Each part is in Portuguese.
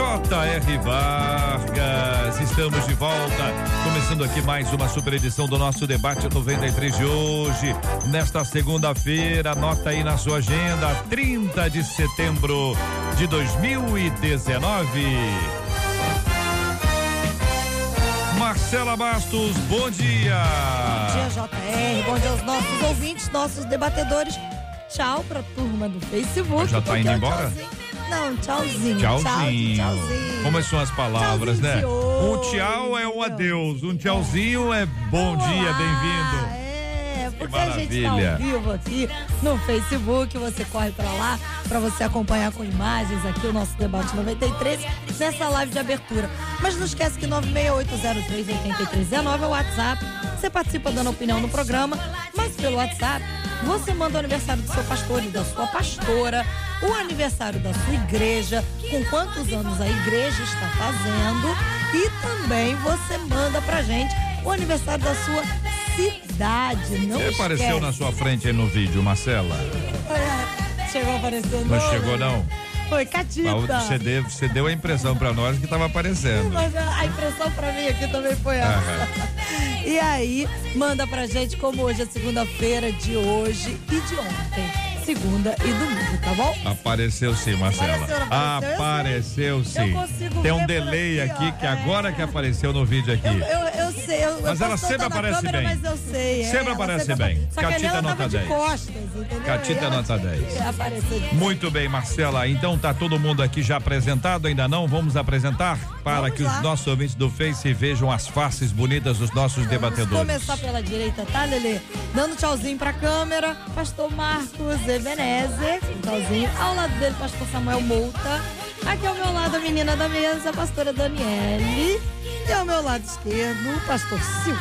J.R. Vargas. Estamos de volta, começando aqui mais uma super edição do nosso debate 93 de hoje. Nesta segunda-feira, anota aí na sua agenda, 30 de setembro de 2019. Marcela Bastos, bom dia. Bom dia, JR. Bom dia aos nossos ouvintes, nossos debatedores. Tchau pra turma do Facebook. Já tá indo embora? tchauzinho. Não, tchauzinho. Tchauzinho. Tchau, tchauzinho. Como são as palavras, Tchauzinho né? Um tchau é um adeus, um tchauzinho é bom dia, Olá, bem-vindo. É, porque a gente tá maravilha. ao vivo aqui no Facebook, você corre pra lá pra você acompanhar com imagens aqui o nosso debate 93 nessa live de abertura. Mas não esquece que 968038319 é o WhatsApp. Você participa dando opinião no programa, mas pelo WhatsApp você manda o aniversário do seu pastor e da sua pastora, o aniversário da sua igreja, com quantos anos a igreja está fazendo e também você manda pra gente o aniversário da sua cidade. Não Você apareceu na sua frente aí no vídeo, Marcela? Chegou aparecendo. Não chegou, não? Foi, Catita. Você deu, você deu a impressão pra nós que tava aparecendo. Mas a impressão pra mim aqui também foi essa. E aí, manda pra gente como hoje é segunda-feira de hoje e de ontem. Segunda e domingo, tá bom? Apareceu sim, Marcela. Apareceu, apareceu? Apareceu Eu sim. Tem um delay aqui, aqui, ó. que agora que apareceu no vídeo aqui. Eu, eu, eu sei, eu, Mas ela posso sempre aparece câmera, bem. Mas eu sei. é, Sempre aparece sempre bem. Só Catita nota tava de 10. costas? Catita ela nota tinha 10. que aparecer de Muito bem, Marcela. Então tá todo mundo aqui já apresentado, ainda não? Vamos apresentar para Vamos que lá. os nossos ouvintes do Face vejam as faces bonitas dos nossos Vamos debatedores. começar pela direita, tá, Lelê? Dando tchauzinho pra câmera, pastor Marcos Ebenezer, um. Ao lado dele, pastor Samuel Mouta. Aqui ao meu lado, a menina da mesa, a pastora Daniele. E ao meu lado esquerdo, o pastor Silva.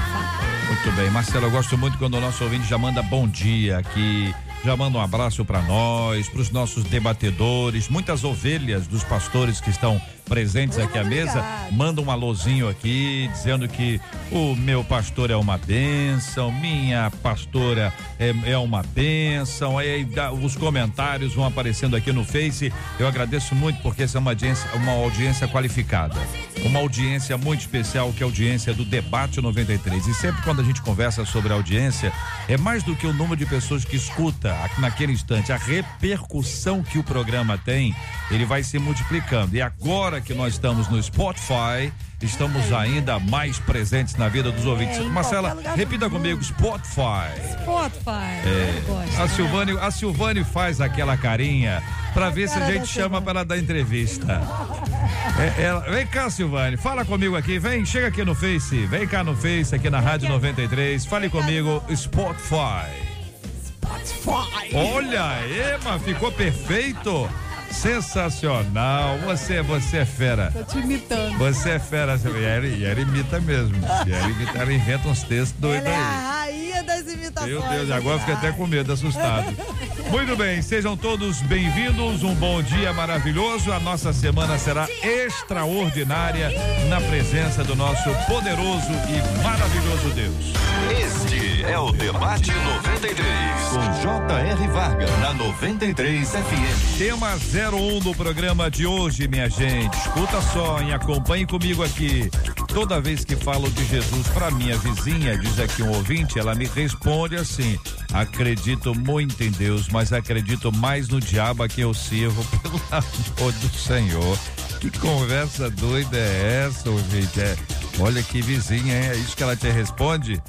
Muito bem, Marcela, eu gosto muito quando o nosso ouvinte já manda bom dia aqui, já manda um abraço para nós, para os nossos debatedores, muitas ovelhas dos pastores que estão presentes aqui à mesa, mandam um alôzinho aqui, dizendo que o meu pastor é uma bênção, minha pastora é, é uma bênção, aí os comentários vão aparecendo aqui no Face, eu agradeço muito porque essa é uma audiência, uma audiência qualificada, uma audiência muito especial que é a audiência do Debate 93 e sempre quando a gente conversa sobre audiência, é mais do que o número de pessoas que escuta naquele instante, a repercussão que o programa tem, ele vai se multiplicando. E agora que nós estamos no Spotify, estamos ainda mais presentes na vida dos ouvintes. É, Marcela, repita comigo, Spotify. Spotify. É, gosto, a né? Silvane, a Silvane faz aquela carinha pra ver se a gente chama para dar entrevista. É, ela- vem cá, Silvane, fala comigo aqui, vem, chega aqui no Face, vem cá no Face, aqui na Rádio 93, fale comigo, Spotify. Spotify. Olha, Ema, ficou perfeito. Sensacional. Você, você é fera. Tô te imitando. Você é fera. E ela, e ela imita mesmo. E ela, imita, ela inventa uns textos doidos Ela é aí. a rainha das imitações. Meu Deus, agora eu fiquei até com medo, assustado. Muito bem, sejam todos bem-vindos. Um bom dia maravilhoso. A nossa semana será extraordinária na presença do nosso poderoso e maravilhoso Deus. Este é o Debate 93. Com J.R. Vargas. Na 93 FM. Tema 01 do programa de hoje, minha gente. Escuta só, hein? Acompanhe comigo aqui. Toda vez que falo de Jesus para minha vizinha, diz aqui um ouvinte, ela me responde assim: acredito muito em Deus, mas acredito mais no diabo a quem eu sirvo, pelo amor do Senhor. Que conversa doida é essa, ouvinte? É, olha que vizinha, hein? é isso que ela te responde?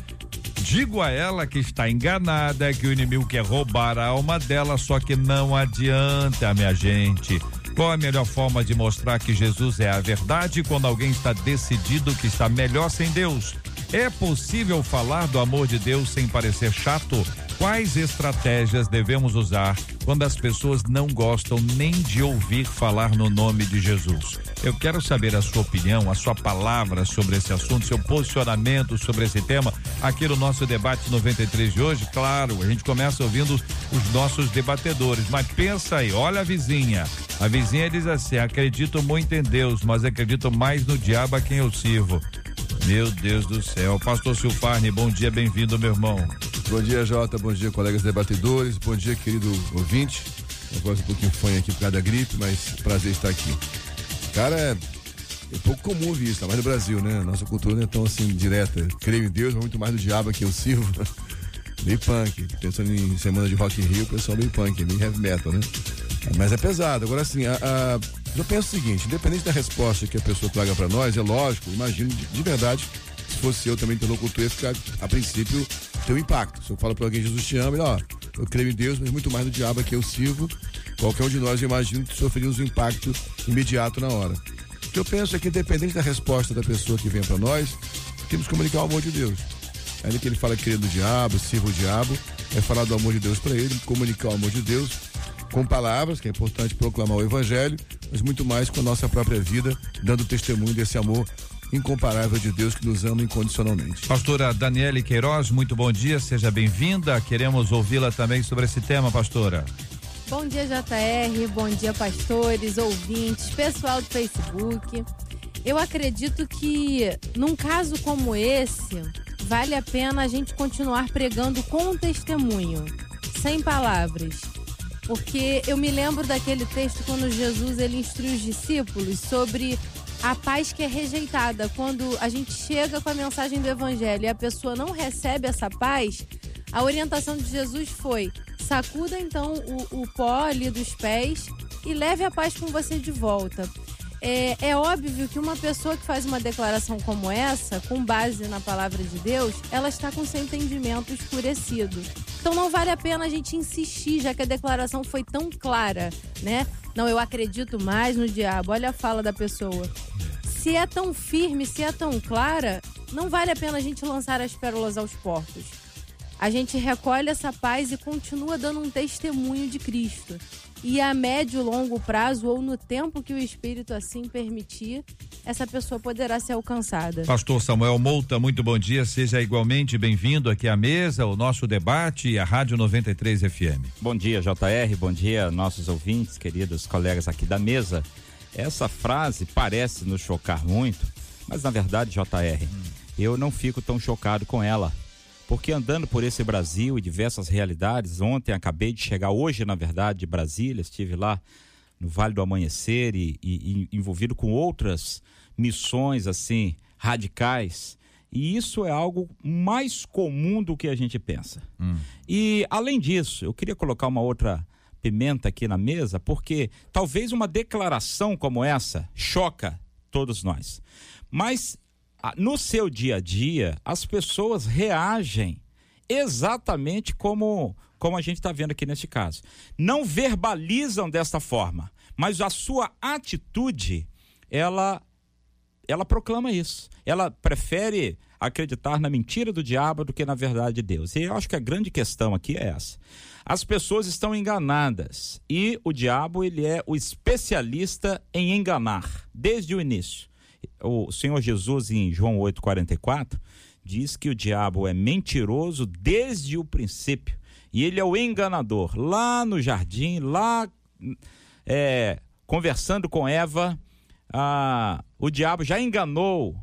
Digo a ela que está enganada, que o inimigo quer roubar a alma dela, só que não adianta, minha gente. Qual a melhor forma de mostrar que Jesus é a verdade quando alguém está decidido que está melhor sem Deus? É possível falar do amor de Deus sem parecer chato? Quais estratégias devemos usar quando as pessoas não gostam nem de ouvir falar no nome de Jesus? Eu quero saber a sua opinião, a sua palavra sobre esse assunto, seu posicionamento sobre esse tema aqui no nosso debate 93 de hoje. Claro, a gente começa ouvindo os nossos debatedores, mas pensa aí, olha a vizinha. A vizinha diz assim: acredito muito em Deus, mas acredito mais no diabo a quem eu sirvo. Meu Deus do céu. Pastor Silfarne, bom dia, bem-vindo, meu irmão. Bom dia, Jota. Bom dia, colegas debatedores. Bom dia, querido ouvinte. Eu gosto um pouquinho fã aqui por causa da gripe, mas prazer estar aqui. Cara, é, é pouco comum ouvir isso, tá mais no Brasil, né? Nossa cultura não é tão assim direta. Creio em Deus, mas muito mais do diabo que eu sirvo. meio punk. Pensando em semana de Rock in Rio, o pessoal meio punk, meio heavy metal, né? Mas é pesado. Agora, assim, a, a, eu penso o seguinte: independente da resposta que a pessoa traga para nós, é lógico, imagino de, de, verdade, se fosse eu também interlocutor, ia ficar, a princípio, ter um impacto. Se eu falo para alguém, Jesus te ama, ele, ó, eu creio em Deus, mas muito mais no diabo que eu sirvo. Qualquer um de nós, eu imagino, sofreríamos um impacto imediato na hora. O que eu penso é que, independente da resposta da pessoa que vem para nós, temos que comunicar o amor de Deus. Ainda que ele fala que no diabo, sirva o diabo, é falar do amor de Deus para ele, comunicar o amor de Deus com palavras, que é importante proclamar o evangelho, mas muito mais com a nossa própria vida, dando testemunho desse amor incomparável de Deus que nos ama incondicionalmente. Pastora Daniele Queiroz, muito bom dia, seja bem-vinda. Queremos ouvi-la também sobre esse tema, pastora. Bom dia, JR, bom dia, pastores, ouvintes, pessoal do Facebook. Eu acredito que num caso como esse, vale a pena a gente continuar pregando com testemunho, sem palavras. Porque eu me lembro daquele texto quando Jesus ele instrui os discípulos sobre a paz que é rejeitada. Quando a gente chega com a mensagem do evangelho e a pessoa não recebe essa paz, a orientação de Jesus foi: sacuda então o, o pó ali dos pés e leve a paz com você de volta. É, é, óbvio que uma pessoa que faz uma declaração como essa, com base na palavra de Deus, ela está com seu entendimento escurecido. Então não vale a pena a gente insistir, já que a declaração foi tão clara, né? Não, eu acredito mais no diabo. Olha a fala da pessoa. Se é tão firme, se é tão clara, não vale a pena a gente lançar as pérolas aos porcos. A gente recolhe essa paz e continua dando um testemunho de Cristo e a médio e longo prazo ou no tempo que o Espírito assim permitir, essa pessoa poderá ser alcançada. Pastor Samuel Mouta, muito bom dia, seja igualmente bem-vindo aqui à mesa, o nosso debate e a Rádio 93 FM. Bom dia, JR, bom dia, nossos ouvintes, queridos colegas aqui da mesa. Essa frase parece nos chocar muito, mas na verdade, JR, hum. eu não fico tão chocado com ela porque andando por esse Brasil e diversas realidades, ontem acabei de chegar, hoje na verdade, de Brasília, estive lá no Vale do Amanhecer e, e, e envolvido com outras missões assim radicais. E isso é algo mais comum do que a gente pensa. Hum. E além disso, eu queria colocar uma outra pimenta aqui na mesa, porque talvez uma declaração como essa choca todos nós. Mas no seu dia a dia, as pessoas reagem exatamente como, como a gente está vendo aqui neste caso. Não verbalizam desta forma, mas a sua atitude, ela, ela proclama isso. Ela prefere acreditar na mentira do diabo do que na verdade de Deus. E eu acho que a grande questão aqui é essa. As pessoas estão enganadas e o diabo ele é o especialista em enganar desde o início o Senhor Jesus, em João 8,44, diz que o diabo é mentiroso desde o princípio. E ele é o enganador. Lá no jardim, lá é, conversando com Eva, ah, o diabo já enganou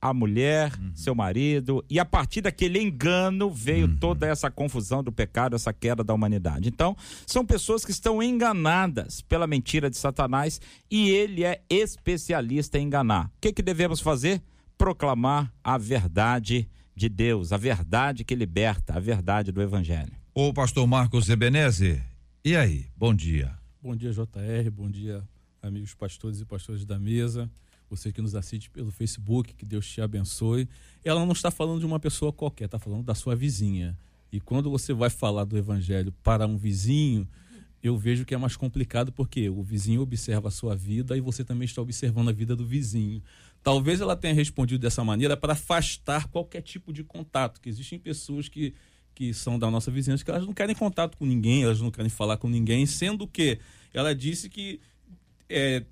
a mulher, uhum. seu marido, e a partir daquele engano veio uhum. toda essa confusão do pecado, essa queda da humanidade. Então, são pessoas que estão enganadas pela mentira de Satanás e ele é especialista em enganar. O que, que devemos fazer? Proclamar a verdade de Deus, a verdade que liberta, a verdade do Evangelho. O pastor Marcos Ebeneze, e aí? Bom dia. Bom dia, JR, bom dia, amigos pastores e pastores da mesa você que nos assiste pelo Facebook, que Deus te abençoe. Ela não está falando de uma pessoa qualquer, está falando da sua vizinha. E quando você vai falar do evangelho para um vizinho, eu vejo que é mais complicado porque o vizinho observa a sua vida e você também está observando a vida do vizinho. Talvez ela tenha respondido dessa maneira para afastar qualquer tipo de contato, que existem pessoas que, que são da nossa vizinhança que elas não querem contato com ninguém, elas não querem falar com ninguém, sendo que ela disse que é,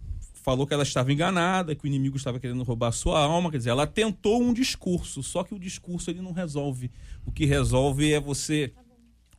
falou que ela estava enganada, que o inimigo estava querendo roubar a sua alma, quer dizer, ela tentou um discurso, só que o discurso ele não resolve. O que resolve é você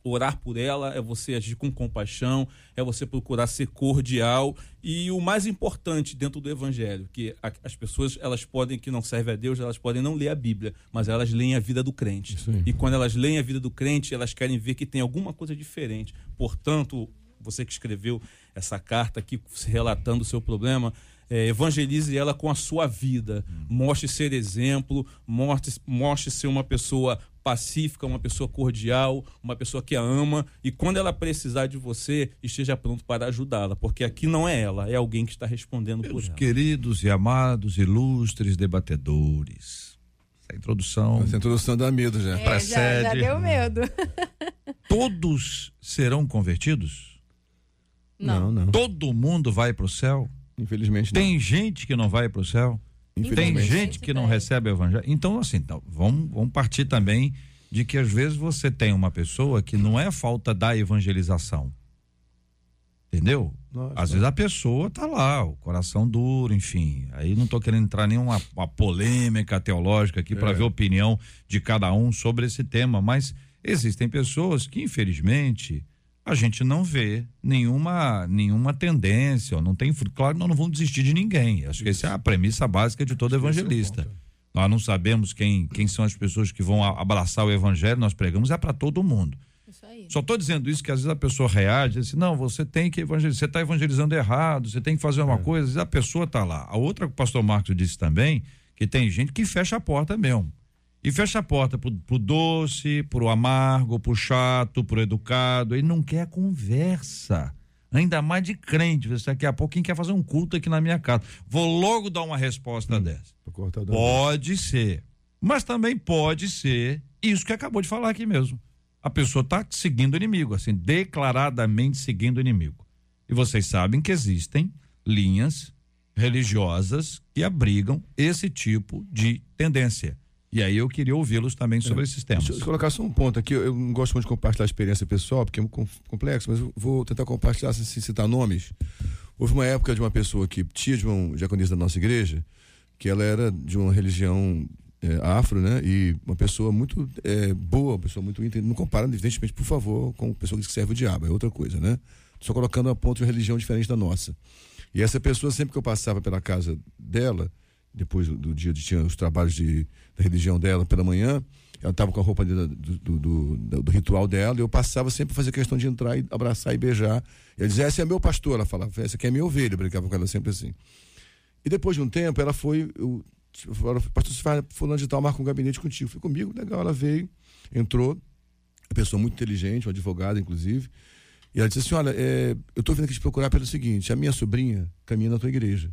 orar por ela, é você agir com compaixão, é você procurar ser cordial e o mais importante dentro do evangelho, que as pessoas elas podem que não servem a Deus, elas podem não ler a Bíblia, mas elas leem a vida do crente. E quando elas leem a vida do crente, elas querem ver que tem alguma coisa diferente. Portanto, você que escreveu essa carta aqui relatando o seu problema, é, evangelize ela com a sua vida. Mostre ser exemplo, mostre, mostre ser uma pessoa pacífica, uma pessoa cordial, uma pessoa que a ama e quando ela precisar de você, esteja pronto para ajudá-la, porque aqui não é ela, é alguém que está respondendo Meus por ela. queridos e amados, ilustres debatedores. Essa introdução. Essa introdução dá medo já. É, já, já deu medo. Todos serão convertidos? Não. não. Todo mundo vai para o céu? Infelizmente não. Tem gente que não vai para o céu? Tem gente que não recebe o evangelho. Então, assim, então, vamos, vamos partir também de que às vezes você tem uma pessoa que não é falta da evangelização. Entendeu? Nossa. Às vezes a pessoa tá lá, o coração duro, enfim. Aí não tô querendo entrar em nenhuma uma polêmica teológica aqui para É. ver a opinião de cada um sobre esse tema, mas existem pessoas que, infelizmente, a gente não vê nenhuma nenhuma tendência, ou não tem, claro, nós não vamos desistir de ninguém. Acho que essa é a premissa básica de todo é evangelista. ponto. Nós não sabemos quem, quem são as pessoas que vão abraçar o evangelho, nós pregamos é para todo mundo. Isso aí. Só estou dizendo isso que às vezes a pessoa reage, diz assim, não, você tem que evangelizar, você está evangelizando errado, você tem que fazer uma É. coisa, às vezes a pessoa está lá. A outra que o pastor Marcos disse também, que tem gente que fecha a porta mesmo. E fecha a porta pro, pro doce, pro amargo, pro chato, pro educado, e não quer conversa. Ainda mais de crente. Daqui a pouco, quem quer fazer um culto aqui na minha casa? Vou logo dar uma resposta dessa. Tô cortado. Pode ser. Mas também pode ser isso que acabou de falar aqui mesmo. A pessoa está seguindo o inimigo, assim, declaradamente seguindo o inimigo. E vocês sabem que existem linhas religiosas que abrigam esse tipo de tendência. E aí eu queria ouvi-los também sobre esses temas. Deixa eu colocar só um ponto aqui. Eu, não gosto muito de compartilhar a experiência pessoal, porque é muito com- complexo, mas eu vou tentar compartilhar sem sem citar nomes. Houve uma época de uma pessoa que, tia de um diaconista da nossa igreja, que ela era de uma religião é, afro, né? E uma pessoa muito é, boa, uma pessoa muito íntegra. Não compara, evidentemente, por favor, com pessoa que serve o diabo, é outra coisa, né? Só colocando a ponto de uma religião diferente da nossa. E essa pessoa, sempre que eu passava pela casa dela, depois do, dia de tinha os trabalhos de, da religião dela pela manhã, ela estava com a roupa do, do, do- do- ritual dela, e eu passava sempre fazer questão de entrar e abraçar e beijar. Ela dizia, essa é meu pastor, ela falava, essa aqui é minha ovelha, eu brincava com ela sempre assim. E depois de um tempo, ela foi, eu, pastor, você vai, fulano de tal, marca um gabinete contigo. Fui comigo, legal, ela veio, entrou, uma pessoa muito inteligente, uma advogada, inclusive, e ela disse assim, olha, é, eu estou vindo aqui te procurar pelo seguinte, a minha sobrinha caminha na tua igreja.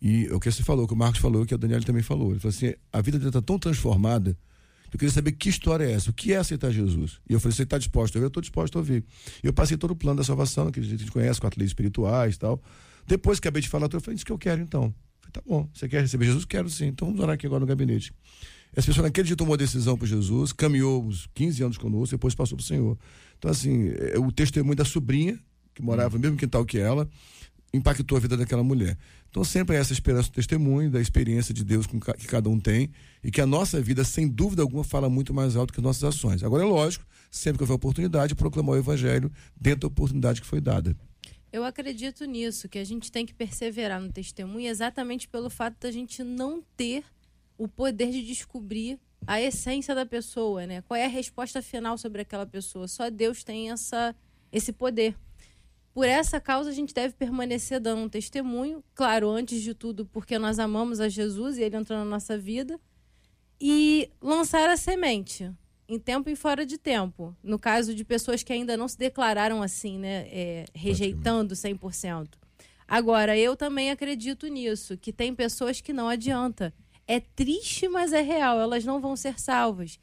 E o que você falou, o que o Marcos falou, o que a Daniela também falou. Ele falou assim: a vida dele está tão transformada que eu queria saber que história é essa, o que é aceitar Jesus. E eu falei: você está disposto a ouvir? Eu estou disposto a ouvir. E eu passei todo o plano da salvação, que a gente conhece, quatro leis espirituais e tal. Depois que acabei de falar, eu falei: isso que eu quero então. Eu falei: tá bom, você quer receber Jesus? Quero sim. Então vamos orar aqui agora no gabinete. Essa pessoa naquele dia tomou a decisão por Jesus, caminhou uns 15 anos conosco, depois passou para o Senhor. Então, assim, é, o testemunho da sobrinha, que morava no mesmo quintal que ela, impactou a vida daquela mulher. Então sempre é essa esperança do testemunho, da experiência de Deus que cada um tem, e que a nossa vida, sem dúvida alguma, fala muito mais alto que as nossas ações. Agora, é lógico, sempre que houver oportunidade, proclamar o evangelho dentro da oportunidade que foi dada. Eu acredito nisso, que a gente tem que perseverar no testemunho exatamente pelo fato da gente não ter o poder de descobrir a essência da pessoa, né? Qual é a resposta final sobre aquela pessoa? Só Deus tem essa, esse poder. Por essa causa, a gente deve permanecer dando um testemunho, claro, antes de tudo, porque nós amamos a Jesus e ele entrou na nossa vida, e lançar a semente, em tempo e fora de tempo. No caso de pessoas que ainda não se declararam assim, né? é, rejeitando 100%. Agora, eu também acredito nisso, que tem pessoas que não adianta. É triste, mas é real, elas não vão ser salvas.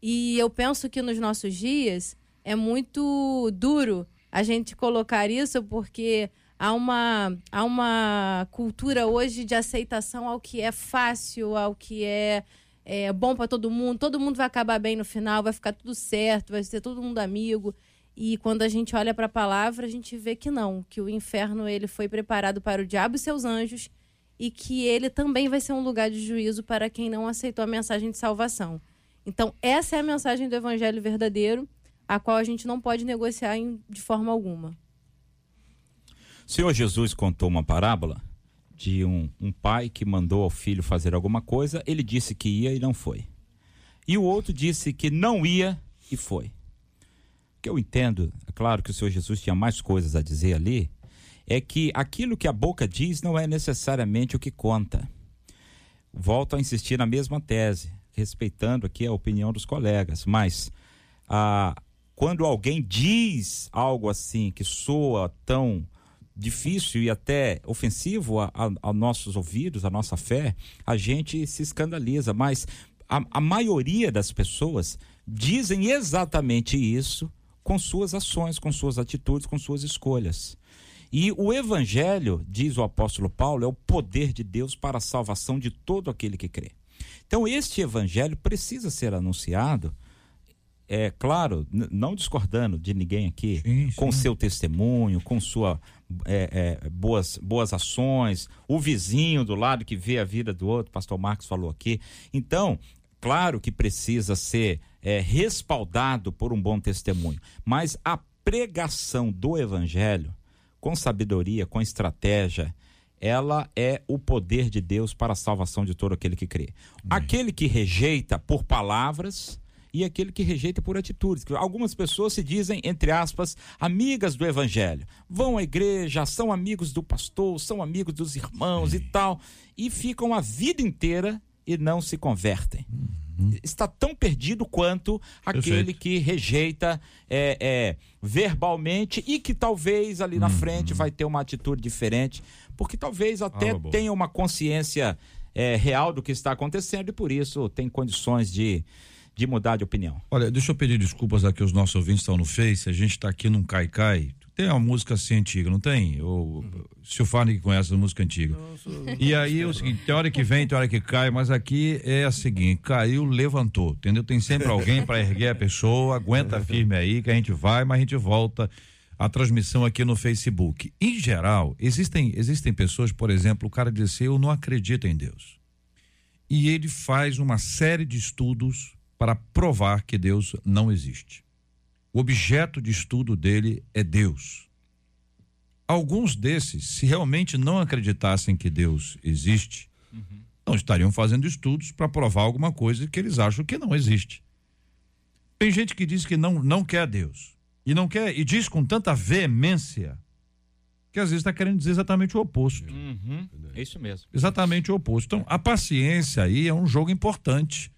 E eu penso que nos nossos dias é muito duro a gente colocar isso porque há uma, há uma cultura hoje de aceitação ao que é fácil, ao que é, é bom para todo mundo. Todo mundo vai acabar bem no final, vai ficar tudo certo, vai ser todo mundo amigo. E quando a gente olha para a palavra, a gente vê que não, que o inferno ele foi preparado para o diabo e seus anjos e que ele também vai ser um lugar de juízo para quem não aceitou a mensagem de salvação. Então, essa é a mensagem do evangelho verdadeiro, a qual a gente não pode negociar em, de forma alguma. O Senhor Jesus contou uma parábola de um, um pai que mandou ao filho fazer alguma coisa, ele disse que ia e não foi. E o outro disse que não ia e foi. O que eu entendo, é claro que o Senhor Jesus tinha mais coisas a dizer ali, é que aquilo que a boca diz não é necessariamente o que conta. Volto a insistir na mesma tese, respeitando aqui a opinião dos colegas, mas ah, quando alguém diz algo assim que soa tão difícil e até ofensivo a, nossos ouvidos, a nossa fé, a gente se escandaliza, mas a, a maioria das pessoas dizem exatamente isso com suas ações, com suas atitudes, com suas escolhas. E o evangelho, diz o apóstolo Paulo, é o poder de Deus para a salvação de todo aquele que crê. Então, este evangelho precisa ser anunciado, é claro, não discordando de ninguém aqui, sim, sim. com seu testemunho, com sua é, é, boas, boas ações, o vizinho do lado que vê a vida do outro, pastor Marcos falou aqui. Então, claro que precisa ser é, respaldado por um bom testemunho, mas a pregação do evangelho com sabedoria, com estratégia, ela é o poder de Deus para a salvação de todo aquele que crê. Aquele que rejeita por palavras e aquele que rejeita por atitudes. Algumas pessoas se dizem, entre aspas, amigas do evangelho. Vão à igreja, são amigos do pastor, são amigos dos irmãos e tal, e ficam a vida inteira e não se convertem. Uhum. Está tão perdido quanto aquele Perfeito. que rejeita é, é, verbalmente e que talvez ali na uhum. frente vai ter uma atitude diferente, porque talvez até ah, tenha uma consciência é, real do que está acontecendo e por isso tem condições de, de mudar de opinião. Olha, deixa eu pedir desculpas aqui, os nossos ouvintes estão no Face, a gente está aqui num caicai, tem uma música assim antiga, não tem? O Silfarni que conhece a música antiga. E aí é o seguinte, tem hora que vem, tem hora que cai, mas aqui é a seguinte, caiu, levantou, entendeu? Tem sempre alguém para erguer a pessoa, aguenta firme aí que a gente vai, mas a gente volta a transmissão aqui no Facebook. Em geral, existem existem pessoas, por exemplo, o cara diz assim, eu não acredito em Deus. E ele faz uma série de estudos para provar que Deus não existe. O objeto de estudo dele é Deus. Alguns desses, se realmente não acreditassem que Deus existe, uhum. não estariam fazendo estudos para provar alguma coisa que eles acham que não existe. Tem gente que diz que não, não quer Deus. E não quer, e diz com tanta veemência que às vezes está querendo dizer exatamente o oposto. Uhum. É isso mesmo. Exatamente o oposto. Então, a paciência aí é um jogo importante.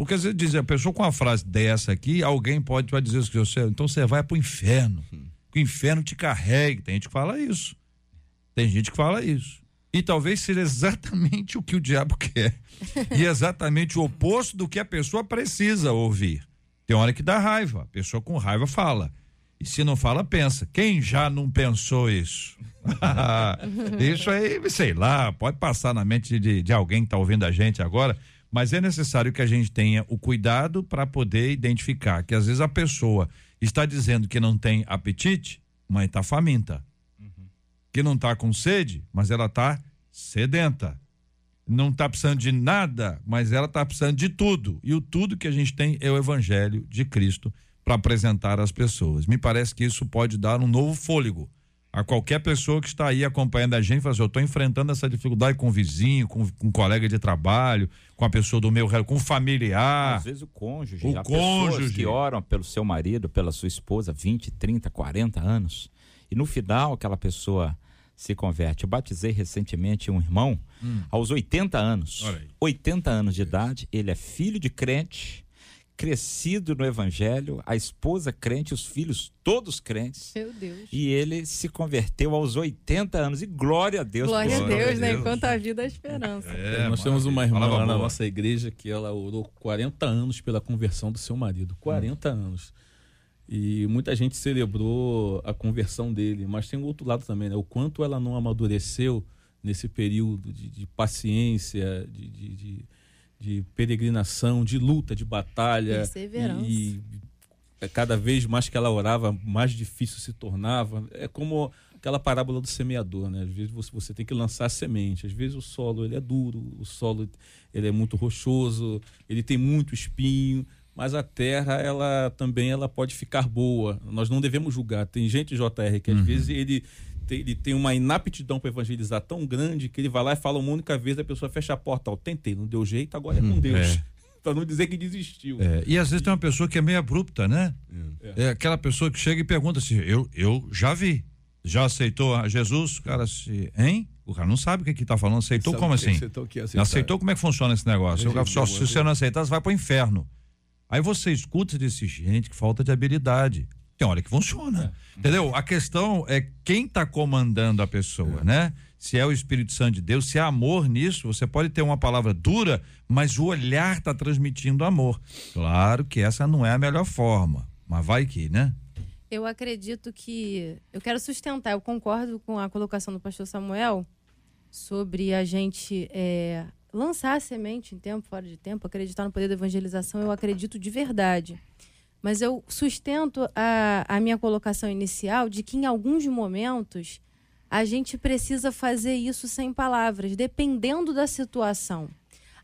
Porque às vezes diz, a pessoa com uma frase dessa aqui, alguém pode vai dizer que você, então você vai pro inferno. Que o inferno te carregue. Tem gente que fala isso. Tem gente que fala isso. E talvez seja exatamente o que o diabo quer. e exatamente o oposto do que a pessoa precisa ouvir. Tem hora que dá raiva. A pessoa com raiva fala. E se não fala, pensa. Quem já não pensou isso? isso aí, sei lá, pode passar na mente de, de alguém que está ouvindo a gente agora mas é necessário que a gente tenha o cuidado para poder identificar que às vezes a pessoa está dizendo que não tem apetite, mas está faminta. Uhum. Que não está com sede, mas ela está sedenta. Não está precisando de nada, mas ela está precisando de tudo. E o tudo que a gente tem é o evangelho de Cristo para apresentar às pessoas. Me parece que isso pode dar um novo fôlego a qualquer pessoa que está aí acompanhando a gente fala assim, eu estou enfrentando essa dificuldade com o vizinho, com, com um colega de trabalho, com a pessoa do meu com o familiar. Às vezes o cônjuge. O cônjuge. que oram pelo seu marido, pela sua esposa, 20, 30, 40 anos. E no final aquela pessoa se converte. Eu batizei recentemente um irmão hum. aos 80 anos. 80 anos de idade, ele é filho de crente crescido no evangelho, a esposa crente, os filhos todos crentes. Meu Deus. E ele se converteu aos 80 anos. E glória a Deus. Glória, a Deus, né? Enquanto a vida a esperança. É, nós temos uma irmã lá na nossa igreja que ela orou 40 anos pela conversão do seu marido. 40 hum. anos. E muita gente celebrou a conversão dele, mas tem o outro lado também, né? O quanto ela não amadureceu nesse período de, de paciência, de, de, de, de peregrinação, de luta, de batalha. Perseverança. E, e cada vez mais que ela orava, mais difícil se tornava. É como aquela parábola do semeador, né? Às vezes você, você tem que lançar a semente. Às vezes o solo ele é duro, o solo ele é muito rochoso, ele tem muito espinho, mas a terra ela também ela pode ficar boa. Nós não devemos julgar. Tem gente JR que às vezes ele tem, ele tem uma inaptidão para evangelizar tão grande que ele vai lá e fala uma única vez, a pessoa fecha a porta, ó, tentei, não deu jeito, agora é com Deus. é. Para não dizer que desistiu. É, e às vezes tem uma pessoa que é meio abrupta, né? É. aquela pessoa que chega e pergunta assim: eu, eu já vi. Já aceitou a Jesus? O cara se. Hein? O cara não sabe o que que tá falando. Aceitou Sabe como o assim? aceitou, o é? Aceitou como é que funciona esse negócio? Só, se você não aceitar, você vai pro inferno. Aí você escuta e diz assim, gente, que falta de habilidade. Tem hora que funciona. Entendeu? A questão é quem tá comandando a pessoa, né? Se é o Espírito Santo de Deus, se é amor nisso, você pode ter uma palavra dura, mas o olhar tá transmitindo amor. Claro que essa não é a melhor forma, mas vai que, né? Eu acredito que. Eu quero sustentar, eu concordo com a colocação do pastor Samuel sobre a gente é, lançar a semente em tempo, fora de tempo, acreditar no poder da evangelização. Eu acredito de verdade. Mas eu sustento a, a minha colocação inicial de que em alguns momentos a gente precisa fazer isso sem palavras, dependendo da situação.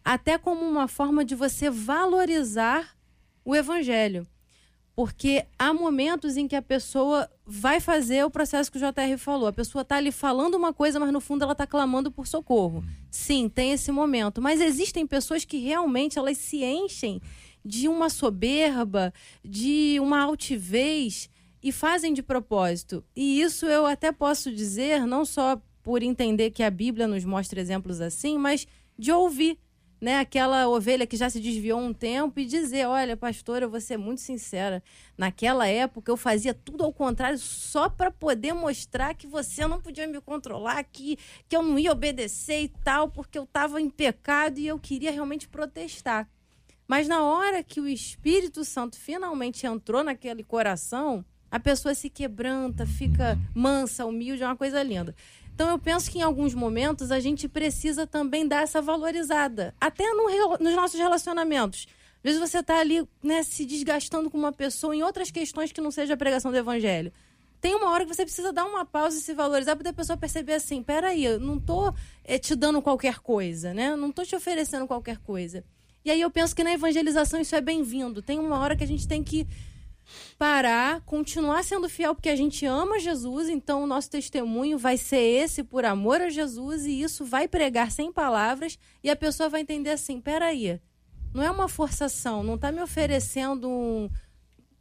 Até como uma forma de você valorizar o evangelho. Porque há momentos em que a pessoa vai fazer o processo que o JR falou. A pessoa está ali falando uma coisa, mas no fundo ela está clamando por socorro. Sim, tem esse momento. Mas existem pessoas que realmente elas se enchem de uma soberba, de uma altivez e fazem de propósito. E isso eu até posso dizer, não só por entender que a Bíblia nos mostra exemplos assim, mas de ouvir né, aquela ovelha que já se desviou um tempo e dizer, olha, pastora, eu vou ser muito sincera, naquela época eu fazia tudo ao contrário só para poder mostrar que você não podia me controlar, que, que eu não ia obedecer e tal, porque eu estava em pecado e eu queria realmente protestar. Mas na hora que o Espírito Santo finalmente entrou naquele coração, a pessoa se quebranta, fica mansa, humilde, é uma coisa linda. Então eu penso que em alguns momentos a gente precisa também dar essa valorizada, até no nos nossos relacionamentos. Às vezes você está ali né, se desgastando com uma pessoa em outras questões que não seja a pregação do evangelho. Tem uma hora que você precisa dar uma pausa e se valorizar para a pessoa perceber assim, peraí, eu não tô eh, te dando qualquer coisa, né? Não tô te oferecendo qualquer coisa. E aí eu penso que na evangelização isso é bem-vindo. Tem uma hora que a gente tem que parar, continuar sendo fiel porque a gente ama Jesus, então o nosso testemunho vai ser esse por amor a Jesus e isso vai pregar sem palavras e a pessoa vai entender assim, peraí, não é uma forçação, não está me oferecendo um,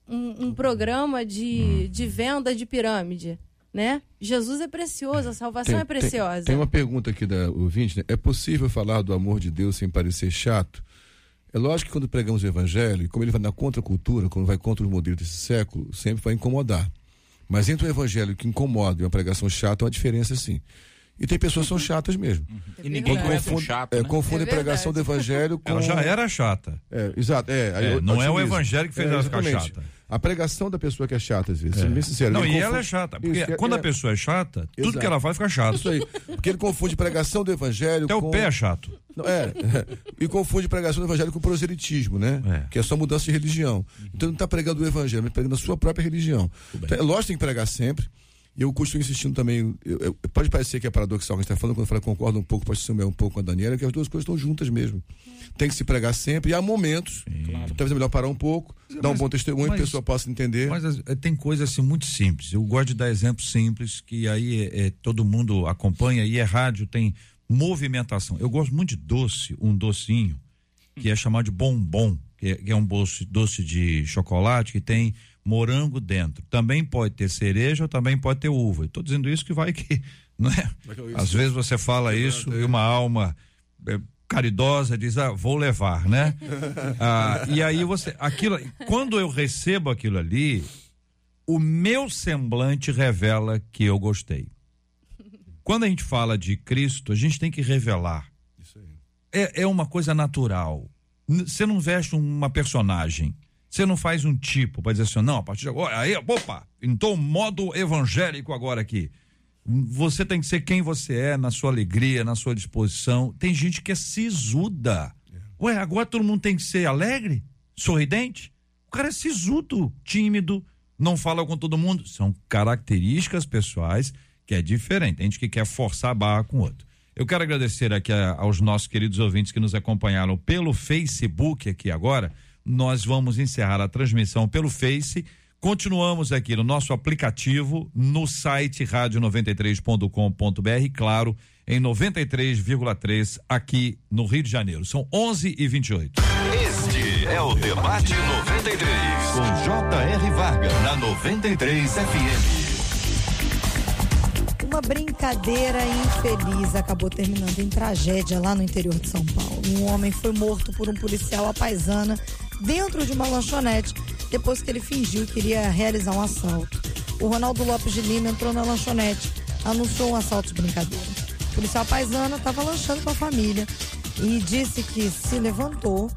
um, um programa de, de venda de pirâmide, né? Jesus é precioso, a salvação é preciosa. Tem, uma pergunta aqui da ouvinte, né? É possível falar do amor de Deus sem parecer chato? É lógico que quando pregamos o evangelho, e como ele vai na contracultura, quando vai contra o modelo desse século, sempre vai incomodar. Mas entre um evangelho que incomoda e uma pregação chata, há uma diferença sim. E tem pessoas que são chatas mesmo. E ninguém conhece um chato, é, né? confundem É pregação do evangelho com. Ela já era chata. É, exato. É, É, não é o evangelho que fez ela ficar chata. A pregação da pessoa que é chata, às vezes. Sendo bem sincero. Não, ele e confunde- ela é chata. Porque Isso, é- quando é- a pessoa é chata, tudo Exato. que ela faz fica chato. Isso aí. Porque ele confunde pregação do evangelho Até com. o pé é chato. Não, é, e confunde pregação do evangelho com proselitismo, né? É. Que é só mudança de religião. Então não está pregando o evangelho, mas pregando a sua própria religião. Então, é lógico que tem que pregar sempre. E eu costumo insistindo também. eu- eu- pode parecer que é paradoxal a gente está falando, quando eu falo, concordo um pouco pastor Samuel, um pouco com a Daniela, que as duas coisas estão juntas mesmo. Tem que se pregar sempre, e há momentos, que talvez é melhor parar um pouco, dar um Mas- bom testemunho, mas- a pessoa possa entender. Mas as- eh, tem coisas assim muito simples. Eu gosto de dar exemplos simples que aí é, é, todo mundo acompanha e é rádio, tem movimentação. Eu gosto muito de doce, um docinho, que é chamado de bombom, que é, que é um doce, doce de chocolate que tem morango dentro. Também pode ter cereja, também pode ter uva. Estou dizendo isso que vai que, não é? Às vezes você fala isso e uma alma é, caridosa diz, ah, vou levar, né? Ah, e aí você, aquilo, quando eu recebo aquilo ali, o meu semblante revela que eu gostei. Quando a gente fala de Cristo, a gente tem que revelar. É, é uma coisa natural. Você não veste uma personagem. Você não faz um tipo para dizer assim, não, a partir de agora, aí, opa, então modo evangélico agora aqui. Você tem que ser quem você é, na sua alegria, na sua disposição. Tem gente que é sisuda. Ué, agora todo mundo tem que ser alegre, sorridente? O cara é sisudo, tímido, não fala com todo mundo. São características pessoais que é diferente. Tem gente que quer forçar a barra com o outro. Eu quero agradecer aqui a, aos nossos queridos ouvintes que nos acompanharam pelo Facebook aqui agora. Nós vamos encerrar a transmissão pelo Face. Continuamos aqui no nosso aplicativo, no site rádio93.com.br, claro, em 93,3 aqui no Rio de Janeiro. São 11 e 28. Este é o Debate 93, com J.R. Varga, na 93 FM. Uma brincadeira infeliz acabou terminando em tragédia lá no interior de São Paulo. Um homem foi morto por um policial à paisana dentro de uma lanchonete depois que ele fingiu que iria realizar um assalto. O Ronaldo Lopes de Lima entrou na lanchonete, anunciou um assalto de brincadeira. O policial paisana estava lanchando com a família e disse que se levantou,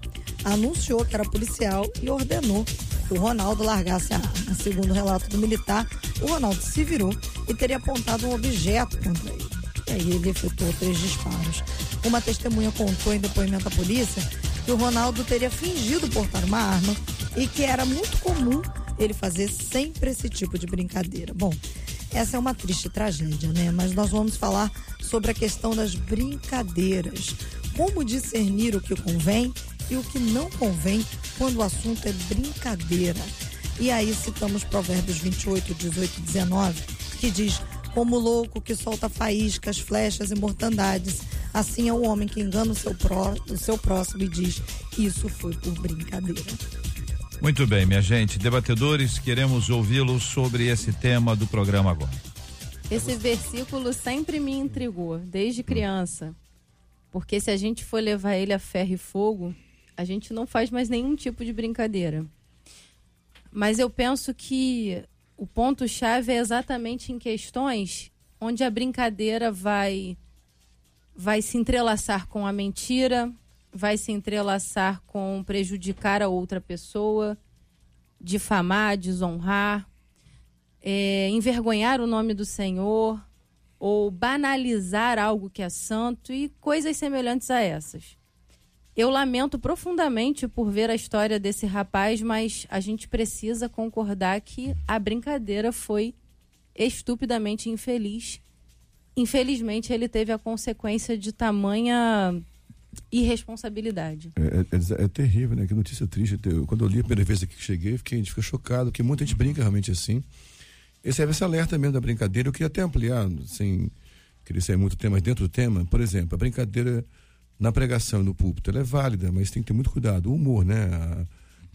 anunciou que era policial e ordenou que o Ronaldo largasse a arma. Segundo o relato do militar, o Ronaldo se virou e teria apontado um objeto contra ele. E aí ele efetuou três disparos. Uma testemunha contou em depoimento à polícia que o Ronaldo teria fingido portar uma arma e que era muito comum ele fazer sempre esse tipo de brincadeira. Bom, essa é uma triste tragédia, né? Mas nós vamos falar sobre a questão das brincadeiras. Como discernir o que convém e o que não convém quando o assunto é brincadeira. E aí citamos Provérbios 28, 18 e 19, que diz: Como louco que solta faíscas, flechas e mortandades, assim é o homem que engana o seu, pró, o seu próximo e diz: Isso foi por brincadeira. Muito bem, minha gente. Debatedores, queremos ouvi-los sobre esse tema do programa agora. Esse versículo sempre me intrigou, desde criança. Porque se a gente for levar ele a ferro e fogo, a gente não faz mais nenhum tipo de brincadeira. Mas eu penso que o ponto-chave é exatamente em questões onde a brincadeira vai vai se entrelaçar com a mentira, vai se entrelaçar com prejudicar a outra pessoa, difamar, desonrar, é, envergonhar o nome do Senhor ou banalizar algo que é santo e coisas semelhantes a essas. Eu lamento profundamente por ver a história desse rapaz, mas a gente precisa concordar que a brincadeira foi estupidamente infeliz. Infelizmente, ele teve a consequência de tamanha irresponsabilidade. É, é, é, terrível, né? Que notícia triste. Quando eu li a primeira vez aqui que cheguei, fiquei, a gente fica chocado, porque muita gente brinca realmente assim. Esse é esse alerta mesmo da brincadeira. Eu queria até ampliar, sem querer sair muito tema, mas dentro do tema, por exemplo, a brincadeira na pregação no púlpito, ela é válida, mas tem que ter muito cuidado. O humor, né?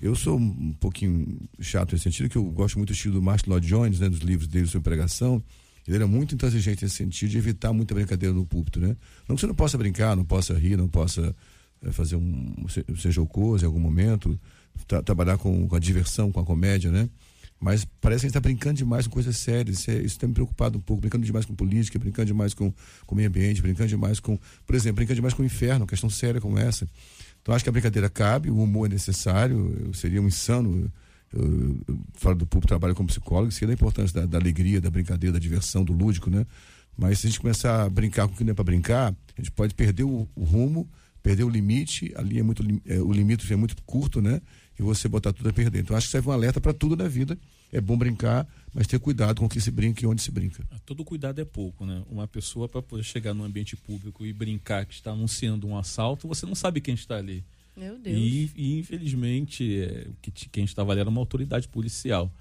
Eu sou um pouquinho chato nesse sentido, que eu gosto muito do estilo do Martin Lloyd Jones, né? Dos livros dele sobre pregação. Ele era muito intransigente nesse sentido de evitar muita brincadeira no púlpito, né? Não que você não possa brincar, não possa rir, não possa é, fazer um ser jocoso em algum momento, tra trabalhar com, com, a diversão, com a comédia, né? Mas parece que a gente está brincando demais com coisas sérias. Isso, é, isso tem me preocupado um pouco, brincando demais com política, brincando demais com, o meio ambiente, brincando demais com, por exemplo, brincando demais com o inferno, questão séria como essa. Então acho que a brincadeira cabe, o humor é necessário, seria um insano eu, fora do público, trabalho como psicólogo, sei da importância da, da, alegria, da brincadeira, da diversão, do lúdico, né? Mas se a gente começar a brincar com o que não é para brincar, a gente pode perder o, o rumo, perder o limite, ali é muito, é, o limite é muito curto, né? E você botar tudo a perder. Então acho que serve um alerta para tudo na vida. É bom brincar, mas ter cuidado com o que se brinca e onde se brinca. Ah, todo cuidado é pouco, né? Uma pessoa para poder chegar num ambiente público e brincar que está anunciando um assalto, você não sabe quem está ali. Meu Deus. E, e infelizmente, é, que, quem estava ali era uma autoridade policial.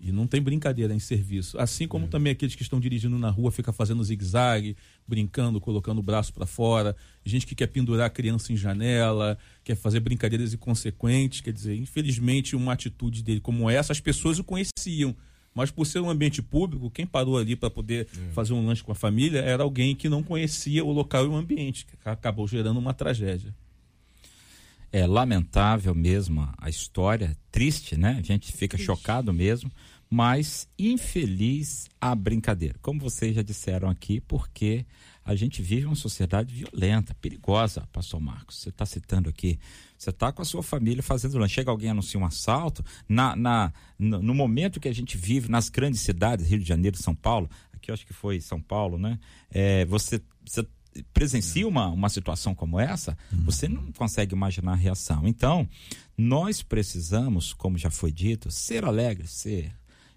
E não tem brincadeira em serviço. Assim como é. também aqueles que estão dirigindo na rua fica fazendo zigue-zague, brincando, colocando o braço para fora. Gente que quer pendurar a criança em janela, quer fazer brincadeiras inconsequentes. Quer dizer, infelizmente, uma atitude dele como essa, as pessoas o conheciam. Mas por ser um ambiente público, quem parou ali para poder é. fazer um lanche com a família era alguém que não conhecia o local e o ambiente, que acabou gerando uma tragédia é lamentável mesmo a história, triste, né? A gente fica triste. chocado mesmo, mas infeliz a brincadeira. Como vocês já disseram aqui, porque A gente vive uma sociedade violenta, perigosa, pastor Marcos. Você está citando aqui. Você está com a sua família fazendo lanche. Chega alguém anuncia um assalto. Na, na, no, momento que a gente vive nas grandes cidades, Rio de Janeiro, São Paulo, aqui eu acho que foi São Paulo, né? É, você, você presencia uma, uma situação como essa, você não consegue imaginar a reação. Então, nós precisamos, como já foi dito, ser alegres, ser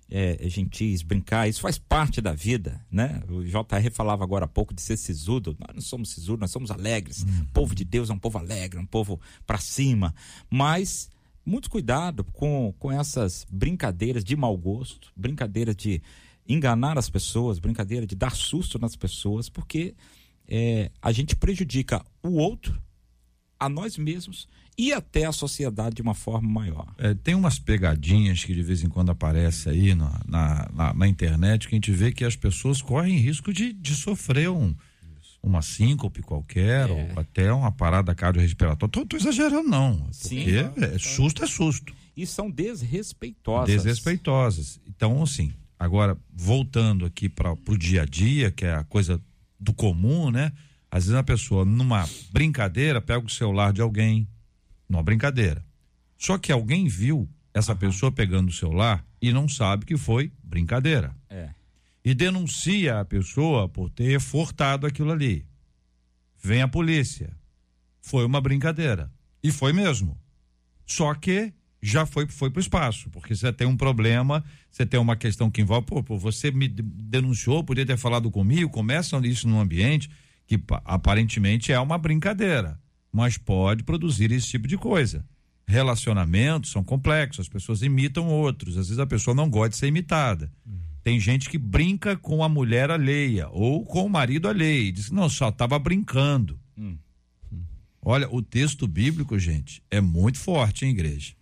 é, gentis, brincar, isso faz parte da vida, né? O JR falava agora há pouco de ser sisudo. Nós não somos sisudo, nós somos alegres. O povo de Deus é um povo alegre, um povo para cima. Mas muito cuidado com, com essas brincadeiras de mau gosto, brincadeiras de enganar as pessoas, brincadeira de dar susto nas pessoas, porque é, a gente prejudica o outro, a nós mesmos e até a sociedade de uma forma maior. É, tem umas pegadinhas que de vez em quando aparecem aí na, na, na, na internet que a gente vê que as pessoas correm risco de, de sofrer um, uma síncope qualquer, É. ou até uma parada cardiorrespiratória. Tô, tô exagerando, não. Porque Sim. é, susto é susto. E são desrespeitosas. Desrespeitosas. Então, assim, agora, voltando aqui para o dia a dia, que é a coisa do comum, né? Às vezes a pessoa, numa brincadeira, pega o celular de alguém, numa brincadeira. Só que alguém viu essa pessoa pegando o celular e não sabe que foi brincadeira. É. E denuncia a pessoa por ter furtado aquilo ali. Vem a polícia. Foi uma brincadeira. E foi mesmo. Só que já foi, foi pro espaço, porque você tem um problema, você tem uma questão que envolve, pô, pô, você me de- denunciou, podia ter falado comigo, começam isso num ambiente que pa- aparentemente é uma brincadeira, mas pode produzir esse tipo de coisa. Relacionamentos são complexos, as pessoas imitam outros, às vezes a pessoa não gosta de ser imitada. Tem gente que brinca com a mulher alheia ou com o marido alheio, diz, não, só estava brincando. Hum. Olha, o texto bíblico, gente, é muito forte, hein, igreja?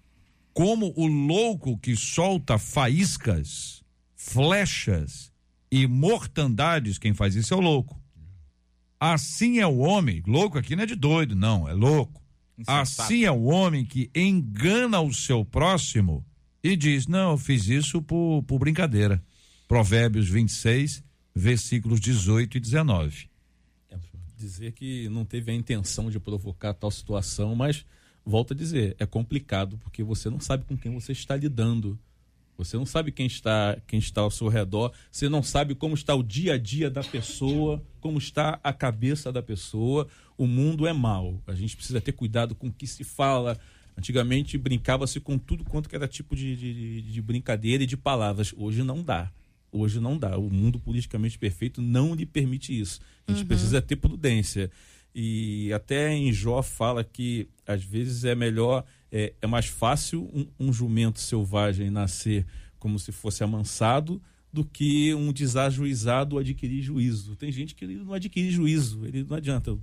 Como o louco que solta faíscas, flechas e mortandades, quem faz isso é o louco. Assim é o homem, louco aqui não é de doido, não, é louco. Insensato. Assim é o homem que engana o seu próximo e diz: Não, eu fiz isso por, por brincadeira. Provérbios 26, versículos 18 e 19. dizer que não teve a intenção de provocar tal situação, mas volto a dizer, é complicado porque você não sabe com quem você está lidando. Você não sabe quem está, quem está ao seu redor, você não sabe como está o dia a dia da pessoa, como está a cabeça da pessoa. O mundo é mau. A gente precisa ter cuidado com o que se fala. Antigamente brincava-se com tudo quanto era tipo de, de, de brincadeira e de palavras. Hoje não dá. Hoje não dá. O mundo politicamente perfeito não lhe permite isso. A gente precisa ter prudência. E até em Jó fala que às vezes é melhor, é, é mais fácil um, um jumento selvagem nascer como se fosse amansado do que um desajuizado adquirir juízo. Tem gente que ele não adquire juízo, ele não adianta.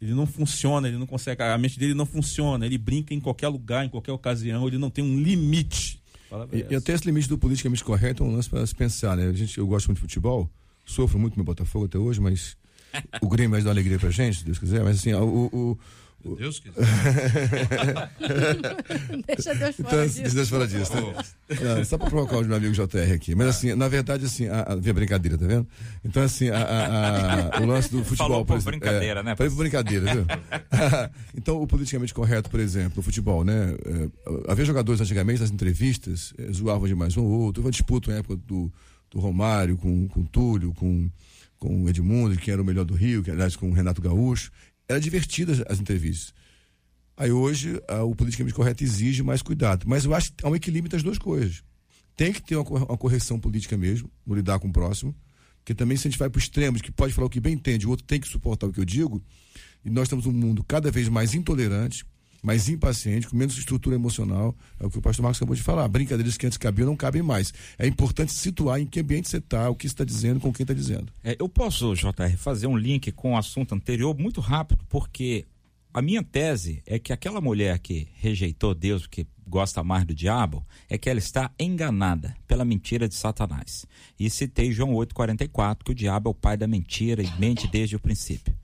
Ele não funciona, ele não consegue, a mente dele não funciona, ele brinca em qualquer lugar, em qualquer ocasião, ele não tem um limite. É E, até esse limite do politicamente correto é um lance para se pensar, né? A gente, eu gosto muito de futebol, sofro muito no Botafogo até hoje, mas o Grêmio vai dar uma alegria pra gente, se Deus quiser. Mas assim, o. o, Deus quiser. Deixa Deus então, fora disso. Deus fala disso. Né? Não, só pra provocar o meu amigo JR aqui. Mas assim, na verdade, assim, a, a, vem a brincadeira, tá vendo? Então, assim, a, a- a- o lance do futebol. Falou por exemplo, brincadeira, é, né, Falei por brincadeira, viu? então, o politicamente correto, por exemplo, no futebol, né? É, havia jogadores antigamente nas entrevistas, é, zoavam demais um ou outro. Houve uma disputa na época do, do Romário com, com o Túlio, com, com o Edmundo, que era o melhor do Rio, que aliás com o Renato Gaúcho. Era divertida as, as entrevistas. Aí hoje ah, o politicamente correto exige mais cuidado. Mas eu acho que há um equilíbrio entre as duas coisas. Tem que ter uma, uma correção política mesmo, no lidar com o próximo. Porque também se a gente vai para o extremo, que pode falar o que bem entende, o outro tem que suportar o que eu digo, e nós estamos num mundo cada vez mais intolerante, mais impaciente, com menos estrutura emocional. É o que o pastor Marcos acabou de falar. Brincadeiras que antes cabiam não cabem mais. É importante situar em que ambiente você está, o que está dizendo, com quem está dizendo. É, eu posso, JR, fazer um link com o assunto anterior muito rápido, porque a minha tese é que aquela mulher que rejeitou Deus, que gosta mais do diabo, é que ela está enganada pela mentira de Satanás. E citei João 8,44, que o diabo é o pai da mentira e mente desde o princípio.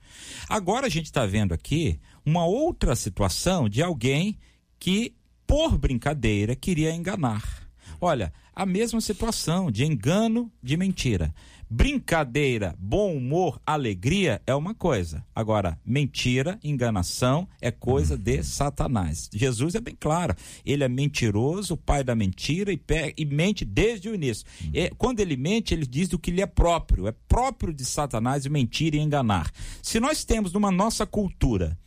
Agora a gente está vendo aqui uma outra situação de alguém que, por brincadeira, queria enganar. Olha, a mesma situação de engano, de mentira. Brincadeira, bom humor, alegria é uma coisa. Agora, mentira, enganação é coisa de Satanás. Jesus é bem claro. Ele é mentiroso, o pai da mentira e, e mente desde o início. E, quando ele mente, ele diz do que lhe é próprio. É próprio de Satanás mentir e enganar. Se nós temos numa nossa cultura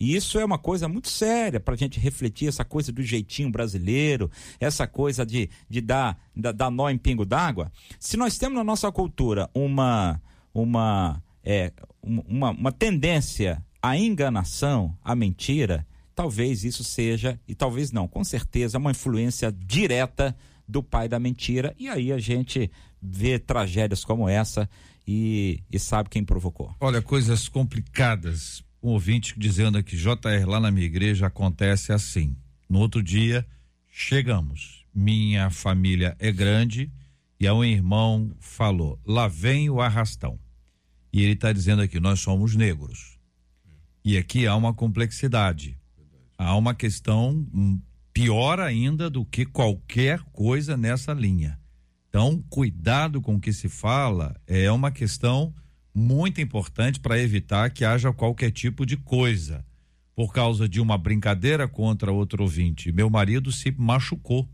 e isso é uma coisa muito séria para a gente refletir, essa coisa do jeitinho brasileiro, essa coisa de, de dar, da, dar nó em pingo d'água. Se nós temos na nossa cultura uma, uma, é, uma, uma tendência à enganação, à mentira, talvez isso seja, e talvez não, com certeza, uma influência direta do pai da mentira. E aí a gente vê tragédias como essa e, e sabe quem provocou. Olha, coisas complicadas um ouvinte dizendo aqui, JR, lá na minha igreja acontece assim. No outro dia, chegamos. Minha família é grande e um irmão falou: lá vem o arrastão. E ele está dizendo aqui: nós somos negros. E aqui há uma complexidade. Há uma questão hum, pior ainda do que qualquer coisa nessa linha. Então, cuidado com o que se fala é uma questão muito importante para evitar que haja qualquer tipo de coisa. Por causa de uma brincadeira contra outro ouvinte, meu marido se machucou.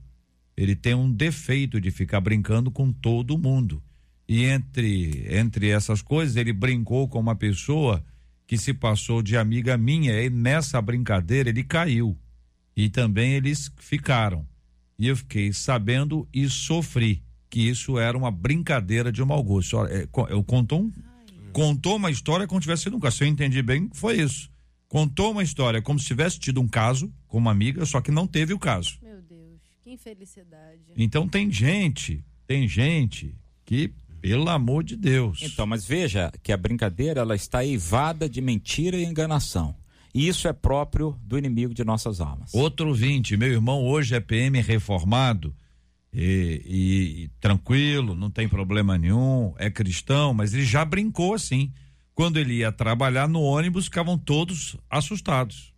Ele tem um defeito de ficar brincando com todo mundo. E entre entre essas coisas, ele brincou com uma pessoa que se passou de amiga minha e nessa brincadeira ele caiu. E também eles ficaram. E eu fiquei sabendo e sofri que isso era uma brincadeira de mau gosto. É, eu contou um contou uma história como se tivesse sido um caso. Se eu entendi bem, foi isso. Contou uma história como se tivesse tido um caso com uma amiga, só que não teve o caso. Meu Deus, que infelicidade. Então tem gente, tem gente que, pelo amor de Deus. Então, mas veja que a brincadeira ela está eivada de mentira e enganação. E isso é próprio do inimigo de nossas almas. Outro 20, meu irmão hoje é PM reformado e, e, e, tranquilo, não tem problema nenhum, é cristão, mas ele já brincou assim. Quando ele ia trabalhar no ônibus, ficavam todos assustados.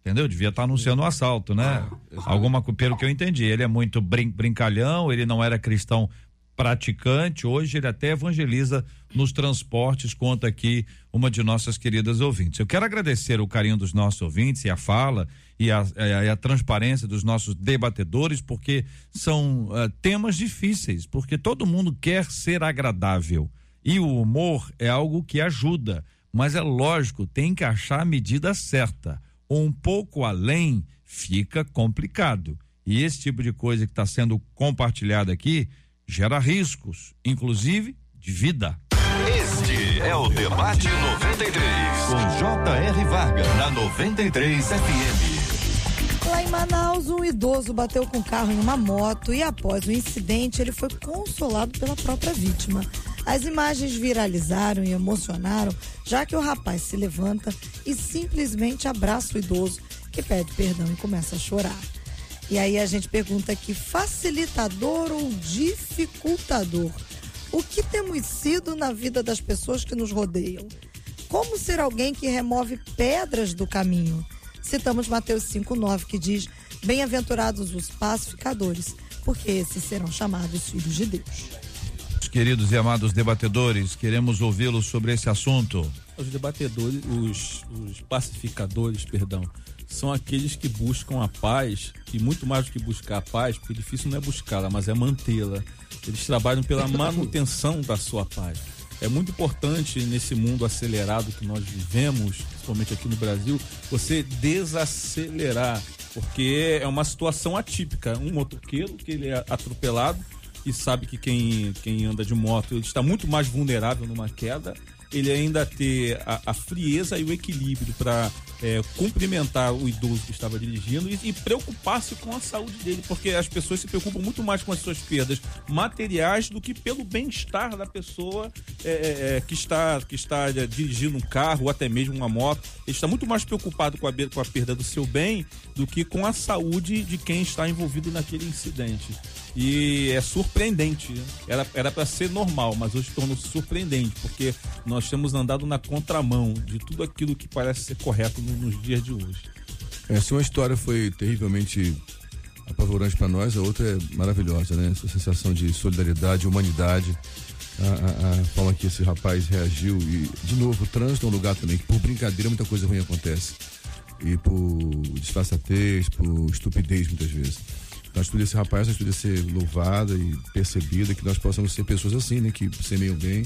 Entendeu? Devia estar anunciando um assalto, né? Ah, Alguma, pelo que eu entendi. Ele é muito brin brincalhão, ele não era cristão praticante, hoje ele até evangeliza nos transportes, conta aqui uma de nossas queridas ouvintes. Eu quero agradecer o carinho dos nossos ouvintes e a fala e a, a, a transparência dos nossos debatedores, porque são uh, temas difíceis, porque todo mundo quer ser agradável. E o humor é algo que ajuda, mas é lógico, tem que achar a medida certa. Um pouco além fica complicado. E esse tipo de coisa que está sendo compartilhada aqui gera riscos, inclusive de vida. Este é o Debate 93, com J.R. Varga, na 93 FM. Lá em Manaus, um idoso bateu com o carro em uma moto e, após o incidente, ele foi consolado pela própria vítima. As imagens viralizaram e emocionaram, já que o rapaz se levanta e simplesmente abraça o idoso, que pede perdão e começa a chorar. E aí a gente pergunta aqui: facilitador ou dificultador? O que temos sido na vida das pessoas que nos rodeiam? Como ser alguém que remove pedras do caminho? Citamos Mateus 5,9 que diz: Bem-aventurados os pacificadores, porque esses serão chamados filhos de Deus. Queridos e amados debatedores, queremos ouvi-los sobre esse assunto. Os debatedores, os, os pacificadores, perdão, são aqueles que buscam a paz, e muito mais do que buscar a paz, porque difícil não é buscá-la, mas é mantê-la. Eles trabalham pela manutenção da sua paz. É muito importante nesse mundo acelerado que nós vivemos, principalmente aqui no Brasil, você desacelerar, porque é uma situação atípica. Um motoqueiro que ele é atropelado e sabe que quem, quem anda de moto ele está muito mais vulnerável numa queda ele ainda ter a, a frieza e o equilíbrio para é, cumprimentar o idoso que estava dirigindo e, e preocupar-se com a saúde dele, porque as pessoas se preocupam muito mais com as suas perdas materiais do que pelo bem-estar da pessoa é, é, é que está, que está é, dirigindo um carro ou até mesmo uma moto. Ele está muito mais preocupado com a, com a perda do seu bem do que com a saúde de quem está envolvido naquele incidente. E é surpreendente. Era para ser normal, mas hoje tornou-se surpreendente, porque nós temos andado na contramão de tudo aquilo que parece ser correto nos dias de hoje. Essa uma história foi terrivelmente apavorante para nós, a outra é maravilhosa, né? Essa sensação de solidariedade, humanidade. a, a, a forma que esse rapaz reagiu. E, de novo, o trânsito é um lugar também que, por brincadeira, muita coisa ruim acontece. E por disfarçatez, por estupidez, muitas vezes. Então, a atitude desse rapaz, a atitude de ser louvada e percebida, que nós possamos ser pessoas assim, né? Que semeiam bem,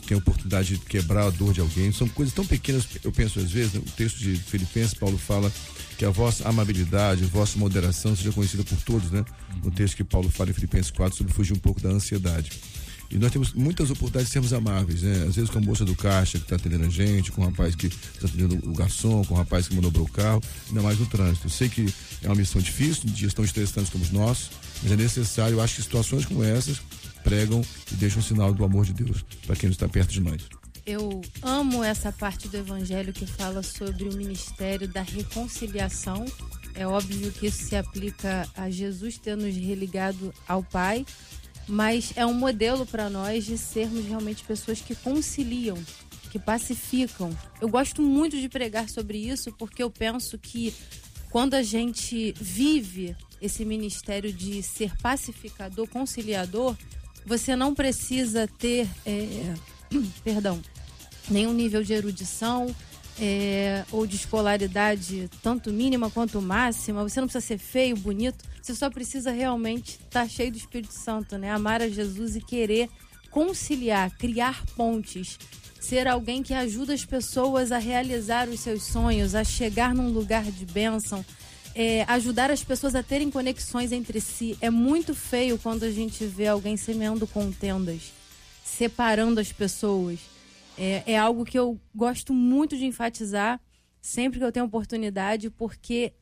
que tem a oportunidade de quebrar a dor de alguém. São coisas tão pequenas, eu penso às vezes, né? o texto de Filipenses, Paulo fala que a vossa amabilidade, a vossa moderação seja conhecida por todos, né? No texto que Paulo fala em Filipenses 4 sobre fugir um pouco da ansiedade. E nós temos muitas oportunidades de sermos amáveis, né? Às vezes com a moça do caixa que está atendendo a gente, com o rapaz que está atendendo o garçom, com o rapaz que manobrou o carro, ainda mais no trânsito. Eu sei que é uma missão difícil, dias tão estressantes como os nossos, mas é necessário, eu acho que situações como essas pregam e deixam um sinal do amor de Deus para quem está perto de nós. Eu amo essa parte do evangelho que fala sobre o ministério da reconciliação. É óbvio que isso se aplica a Jesus ter nos religado ao Pai, mas é um modelo para nós de sermos realmente pessoas que conciliam, que pacificam. Eu gosto muito de pregar sobre isso porque eu penso que quando a gente vive esse ministério de ser pacificador, conciliador, você não precisa ter, é, perdão, nenhum nível de erudição é, ou de escolaridade, tanto mínima quanto máxima. Você não precisa ser feio, bonito. Você só precisa realmente estar tá cheio do Espírito Santo, né? Amar a Jesus e querer conciliar, criar pontes, ser alguém que ajuda as pessoas a realizar os seus sonhos, a chegar num lugar de bênção. É, ajudar as pessoas a terem conexões entre si. É muito feio quando a gente vê alguém semeando contendas, separando as pessoas. É, é algo que eu gosto muito de enfatizar sempre que eu tenho oportunidade, porque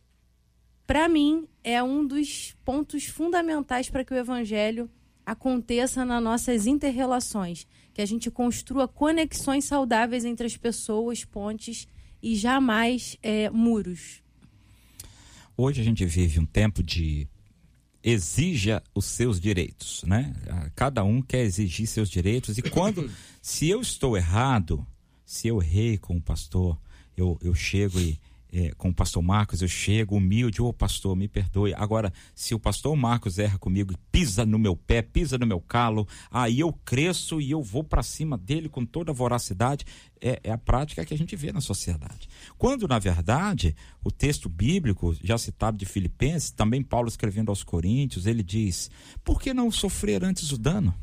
para mim é um dos pontos fundamentais para que o evangelho aconteça nas nossas interrelações, que a gente construa conexões saudáveis entre as pessoas, pontes e jamais é, muros. Hoje a gente vive um tempo de exija os seus direitos, né? Cada um quer exigir seus direitos e quando, se eu estou errado, se eu errei com o pastor, eu, eu chego e é, com o pastor Marcos, eu chego humilde, ô oh, pastor, me perdoe. Agora, se o pastor Marcos erra comigo e pisa no meu pé, pisa no meu calo, aí eu cresço e eu vou para cima dele com toda a voracidade. É, é, a prática que a gente vê na sociedade. Quando, na verdade, o texto bíblico, já citado de Filipenses, também Paulo escrevendo aos Coríntios, ele diz: por que não sofrer antes o dano?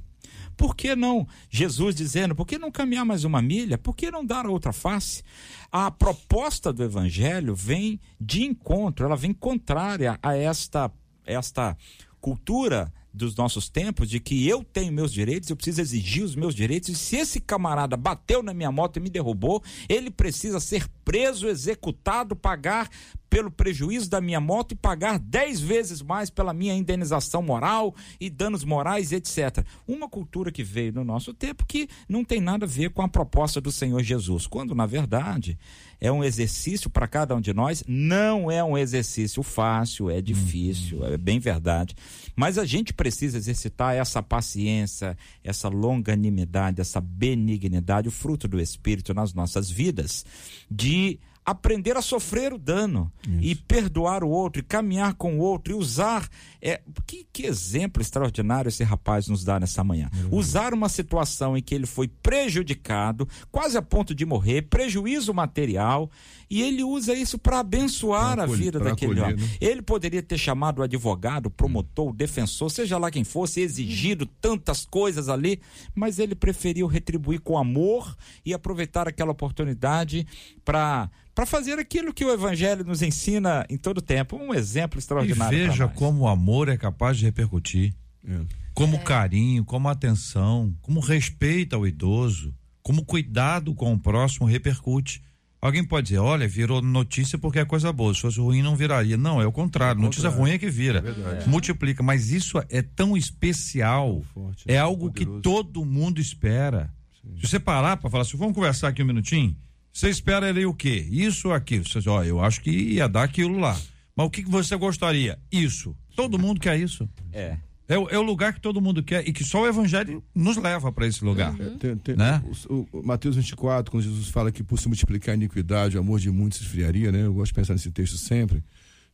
Por que não, Jesus dizendo, por que não caminhar mais uma milha? Por que não dar outra face? A proposta do evangelho vem de encontro, ela vem contrária a esta, esta cultura dos nossos tempos de que eu tenho meus direitos, eu preciso exigir os meus direitos, e se esse camarada bateu na minha moto e me derrubou, ele precisa ser preso, executado, pagar pelo prejuízo da minha moto e pagar dez vezes mais pela minha indenização moral e danos morais, etc. Uma cultura que veio no nosso tempo que não tem nada a ver com a proposta do Senhor Jesus, quando na verdade é um exercício para cada um de nós, não é um exercício fácil, é difícil, é bem verdade, mas a gente precisa exercitar essa paciência, essa longanimidade, essa benignidade, o fruto do Espírito nas nossas vidas, de be aprender a sofrer o dano Isso. e perdoar o outro e caminhar com o outro e usar é, que, que exemplo extraordinário esse rapaz nos dá nessa manhã uhum. usar uma situação em que ele foi prejudicado quase a ponto de morrer prejuízo material e ele usa isso para abençoar pra a vida daquele acolher, homem né? ele poderia ter chamado o advogado o promotor o defensor seja lá quem fosse exigido tantas coisas ali mas ele preferiu retribuir com amor e aproveitar aquela oportunidade para para fazer aquilo que o evangelho nos ensina em todo tempo. Um exemplo extraordinário. E veja como o amor é capaz de repercutir. É. Como é. carinho, como atenção, como respeito ao idoso, como cuidado com o próximo repercute. Alguém pode dizer, olha, virou notícia porque é coisa boa. Se fosse ruim, não viraria. Não, é o contrário. É notícia ruim é que vira. É Multiplica. Mas isso é tão especial. Forte, é, algo poderoso. que todo mundo espera. Sim. Se você parar para falar assim, vamos conversar aqui um minutinho. Você espera ele o quê? Isso ou aquilo? Você diz, ó, eu acho que ia dar aquilo lá. Mas o que, que você gostaria? Isso. Todo mundo quer isso. É. É, é, o lugar que todo mundo quer e que só o evangelho nos leva para esse lugar. Uhum. Tem, tem, né? o, o, Mateus 24, quando Jesus fala que por se multiplicar a iniquidade, o amor de muitos se esfriaria, né? Eu gosto de pensar nesse texto sempre.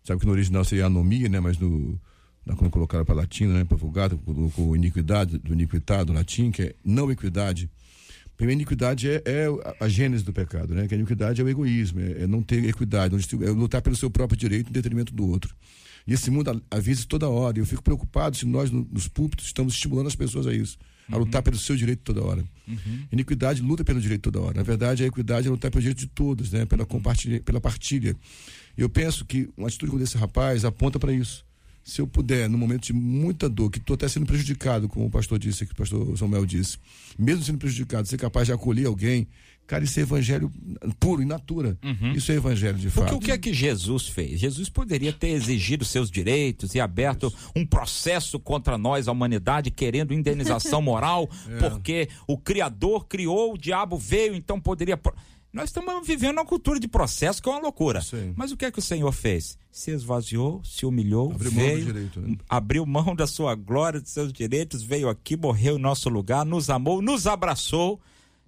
Sabe que no original seria anomia, né? Mas no, quando colocaram para latim, né, para vulgata, colocou iniquidade, do iniquitado, latim, que é não equidade. Primeiro, iniquidade é, é a, a gênese do pecado, né? Que a iniquidade é o egoísmo, é, é não ter equidade, é lutar pelo seu próprio direito em detrimento do outro. E esse mundo avisa toda hora. E eu fico preocupado se nós, nos púlpitos, estamos estimulando as pessoas a isso. A uhum. lutar pelo seu direito toda hora. Uhum. Iniquidade luta pelo direito toda hora. Na verdade, a equidade é lutar pelo direito de todos, né? Pela, compartilha, pela partilha. Eu penso que uma atitude como desse rapaz aponta para isso. Se eu puder, no momento de muita dor, que estou até sendo prejudicado, como o pastor disse, que o pastor Samuel disse, mesmo sendo prejudicado, ser capaz de acolher alguém, Cara, isso é evangelho puro, in natura. Uhum. Isso é evangelho de fato. Porque o que é que Jesus fez? Jesus poderia ter exigido seus direitos e aberto isso. um processo contra nós, a humanidade, querendo indenização moral, é. porque o Criador criou, o diabo veio, então poderia. Nós estamos vivendo uma cultura de processo que é uma loucura. Sim. Mas o que é que o Senhor fez? Se esvaziou, se humilhou, abriu veio, mão, direito, né? abriu mão da sua glória, dos seus direitos, veio aqui, morreu em nosso lugar, nos amou, nos abraçou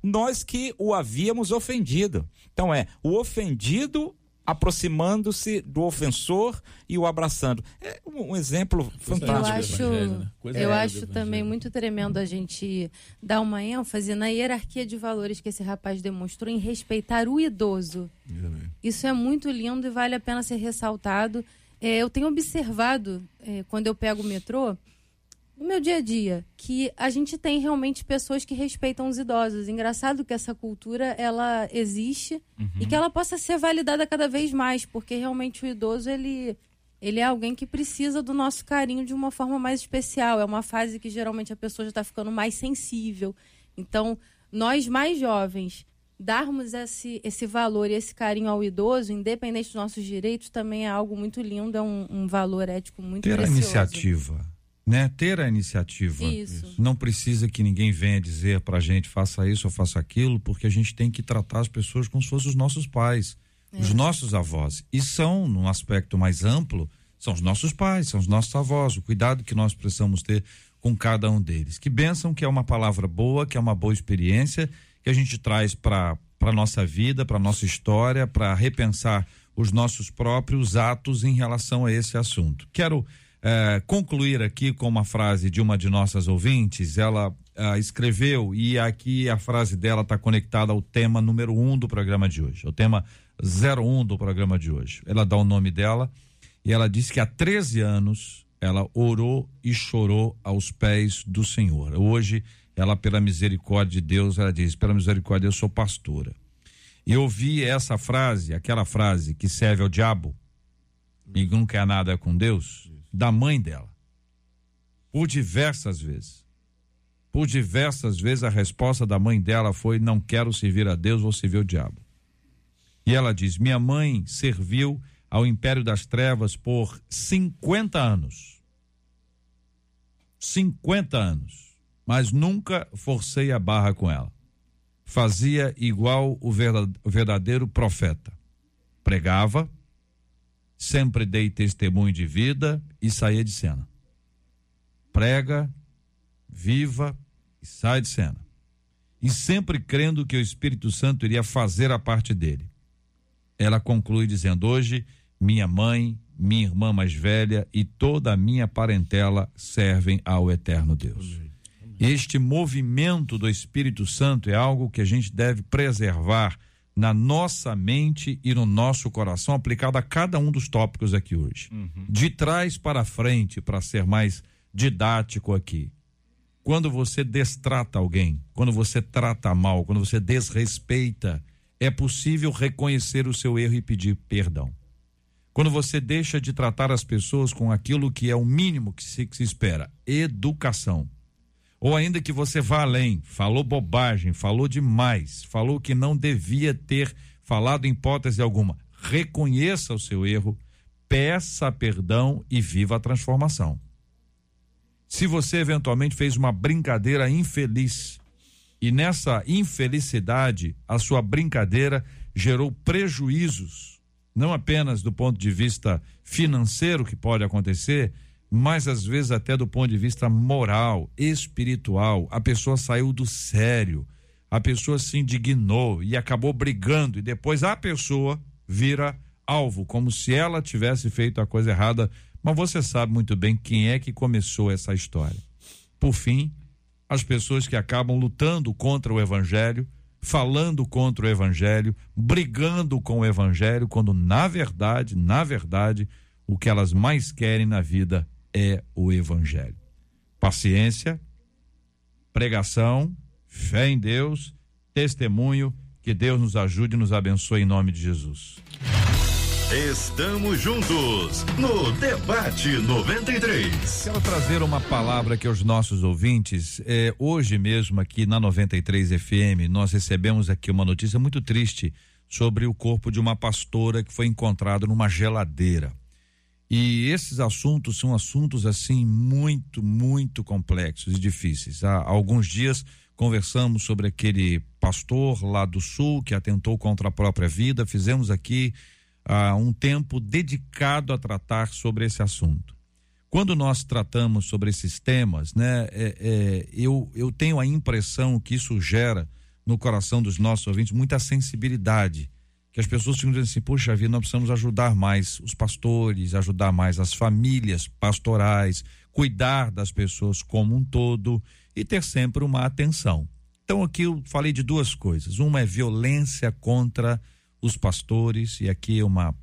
nós que o havíamos ofendido. Então é o ofendido aproximando-se do ofensor e o abraçando. É um, exemplo fantástico. Eu acho, né? eu acho também muito tremendo a gente dar uma ênfase na hierarquia de valores que esse rapaz demonstrou em respeitar o idoso. Isso é muito lindo e vale a pena ser ressaltado. É, eu tenho observado, é, quando eu pego o metrô, no meu dia a dia, que a gente tem realmente pessoas que respeitam os idosos. Engraçado que essa cultura ela existe uhum. e que ela possa ser validada cada vez mais, porque realmente o idoso ele ele é alguém que precisa do nosso carinho de uma forma mais especial. É uma fase que geralmente a pessoa já está ficando mais sensível. Então, nós mais jovens darmos esse, esse valor e esse carinho ao idoso, independente dos nossos direitos, também é algo muito lindo, é um, um valor ético muito Ter precioso. a iniciativa né? Ter a iniciativa. Isso. Não precisa que ninguém venha dizer pra gente faça isso ou faça aquilo, porque a gente tem que tratar as pessoas como se fossem os nossos pais, é. os nossos avós. E são, num aspecto mais amplo, são os nossos pais, são os nossos avós, o cuidado que nós precisamos ter com cada um deles. Que bênção que é uma palavra boa, que é uma boa experiência, que a gente traz para para nossa vida, para nossa história, para repensar os nossos próprios atos em relação a esse assunto. Quero é, concluir aqui com uma frase de uma de nossas ouvintes. Ela é, escreveu e aqui a frase dela está conectada ao tema número um do programa de hoje, o tema 01 do programa de hoje. Ela dá o nome dela e ela diz que há 13 anos ela orou e chorou aos pés do Senhor. Hoje, ela, pela misericórdia de Deus, ela diz: pela misericórdia, eu sou pastora. E eu ouvi essa frase, aquela frase que serve ao diabo e não quer nada com Deus da mãe dela. Por diversas vezes. Por diversas vezes a resposta da mãe dela foi: Não quero servir a Deus, vou servir o diabo. E ela diz: Minha mãe serviu ao Império das Trevas por 50 anos. 50 anos. Mas nunca forcei a barra com ela. Fazia igual o verdadeiro profeta. Pregava, sempre dei testemunho de vida e saía de cena. Prega, viva e sai de cena. E sempre crendo que o Espírito Santo iria fazer a parte dele. Ela conclui dizendo: Hoje, minha mãe, minha irmã mais velha e toda a minha parentela servem ao eterno Deus. Este movimento do Espírito Santo é algo que a gente deve preservar na nossa mente e no nosso coração, aplicado a cada um dos tópicos aqui hoje. Uhum. De trás para frente, para ser mais didático aqui. Quando você destrata alguém, quando você trata mal, quando você desrespeita, é possível reconhecer o seu erro e pedir perdão. Quando você deixa de tratar as pessoas com aquilo que é o mínimo que se, que se espera, educação ou ainda que você vá além, falou bobagem, falou demais, falou que não devia ter falado em hipótese alguma. Reconheça o seu erro, peça perdão e viva a transformação. Se você eventualmente fez uma brincadeira infeliz e nessa infelicidade a sua brincadeira gerou prejuízos, não apenas do ponto de vista financeiro que pode acontecer, mas às vezes até do ponto de vista moral, espiritual, a pessoa saiu do sério, a pessoa se indignou e acabou brigando. E depois a pessoa vira alvo, como se ela tivesse feito a coisa errada. Mas você sabe muito bem quem é que começou essa história. Por fim, as pessoas que acabam lutando contra o evangelho, falando contra o evangelho, brigando com o evangelho, quando na verdade, na verdade, o que elas mais querem na vida é o evangelho. Paciência, pregação, fé em Deus, testemunho, que Deus nos ajude e nos abençoe em nome de Jesus. Estamos juntos no Debate 93. Quero trazer uma palavra aqui aos nossos ouvintes. É, hoje mesmo, aqui na 93 FM, nós recebemos aqui uma notícia muito triste sobre o corpo de uma pastora que foi encontrado numa geladeira. E esses assuntos são assuntos assim muito, muito complexos e difíceis. Há alguns dias conversamos sobre aquele pastor lá do sul que atentou contra a própria vida. Fizemos aqui uh, um tempo dedicado a tratar sobre esse assunto. Quando nós tratamos sobre esses temas, né, é, é, eu, eu tenho a impressão que isso gera no coração dos nossos ouvintes muita sensibilidade. Que as pessoas ficam dizendo assim, poxa vida, nós precisamos ajudar mais os pastores, ajudar mais as famílias pastorais, cuidar das pessoas como um todo e ter sempre uma atenção. Então aqui eu falei de duas coisas. Uma é violência contra os pastores, e aqui uma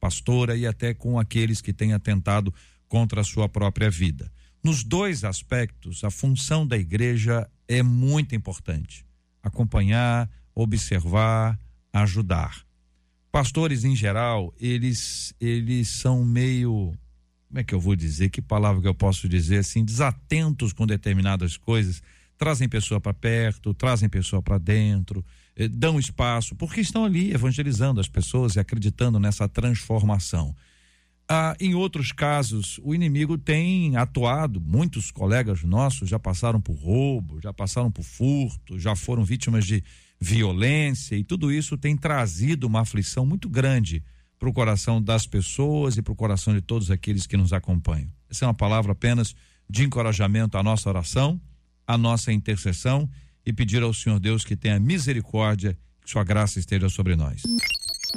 pastora, e até com aqueles que têm atentado contra a sua própria vida. Nos dois aspectos, a função da igreja é muito importante: acompanhar, observar, ajudar. Pastores em geral, eles eles são meio como é que eu vou dizer? Que palavra que eu posso dizer assim, desatentos com determinadas coisas, trazem pessoa para perto, trazem pessoa para dentro, eh, dão espaço, porque estão ali evangelizando as pessoas e acreditando nessa transformação. Ah, em outros casos, o inimigo tem atuado, muitos colegas nossos já passaram por roubo, já passaram por furto, já foram vítimas de violência e tudo isso tem trazido uma aflição muito grande para o coração das pessoas e para o coração de todos aqueles que nos acompanham. Essa é uma palavra apenas de encorajamento à nossa oração, à nossa intercessão e pedir ao Senhor Deus que tenha misericórdia, que sua graça esteja sobre nós.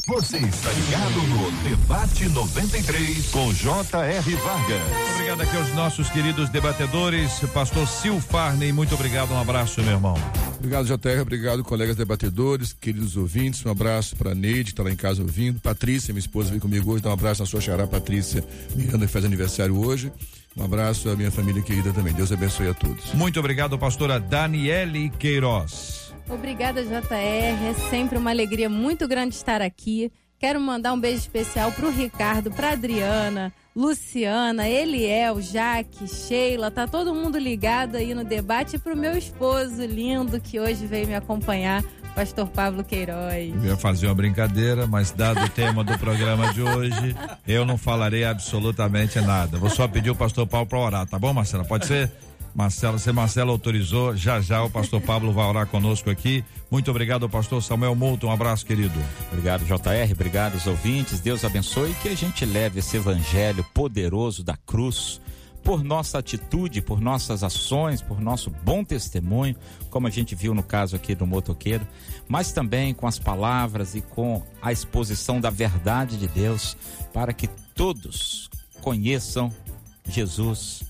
Você está ligado no Debate 93 com J.R. Vargas. Obrigado aqui aos nossos queridos debatedores, pastor Sil Farney, muito obrigado, um abraço, meu irmão. Obrigado, JR, obrigado, colegas debatedores, queridos ouvintes, um abraço para Neide, que está lá em casa ouvindo, Patrícia, minha esposa, veio comigo hoje, dá um abraço à sua xará, Patrícia Miranda, que faz aniversário hoje. Um abraço à minha família querida também. Deus abençoe a todos. Muito obrigado, pastora Daniele Queiroz. Obrigada, JR. É sempre uma alegria muito grande estar aqui. Quero mandar um beijo especial para o Ricardo, para Adriana, Luciana, Eliel, Jaque, Sheila, tá todo mundo ligado aí no debate e pro meu esposo lindo que hoje veio me acompanhar, Pastor Pablo Queiroz. Eu ia fazer uma brincadeira, mas dado o tema do programa de hoje, eu não falarei absolutamente nada. Vou só pedir o pastor Paulo para orar, tá bom, Marcela? Pode ser? Marcelo, se Marcelo autorizou, já já o pastor Pablo vai orar conosco aqui. Muito obrigado, pastor Samuel Mouto. Um abraço, querido. Obrigado, JR. Obrigado, os ouvintes. Deus abençoe e que a gente leve esse evangelho poderoso da cruz por nossa atitude, por nossas ações, por nosso bom testemunho, como a gente viu no caso aqui do motoqueiro, mas também com as palavras e com a exposição da verdade de Deus, para que todos conheçam Jesus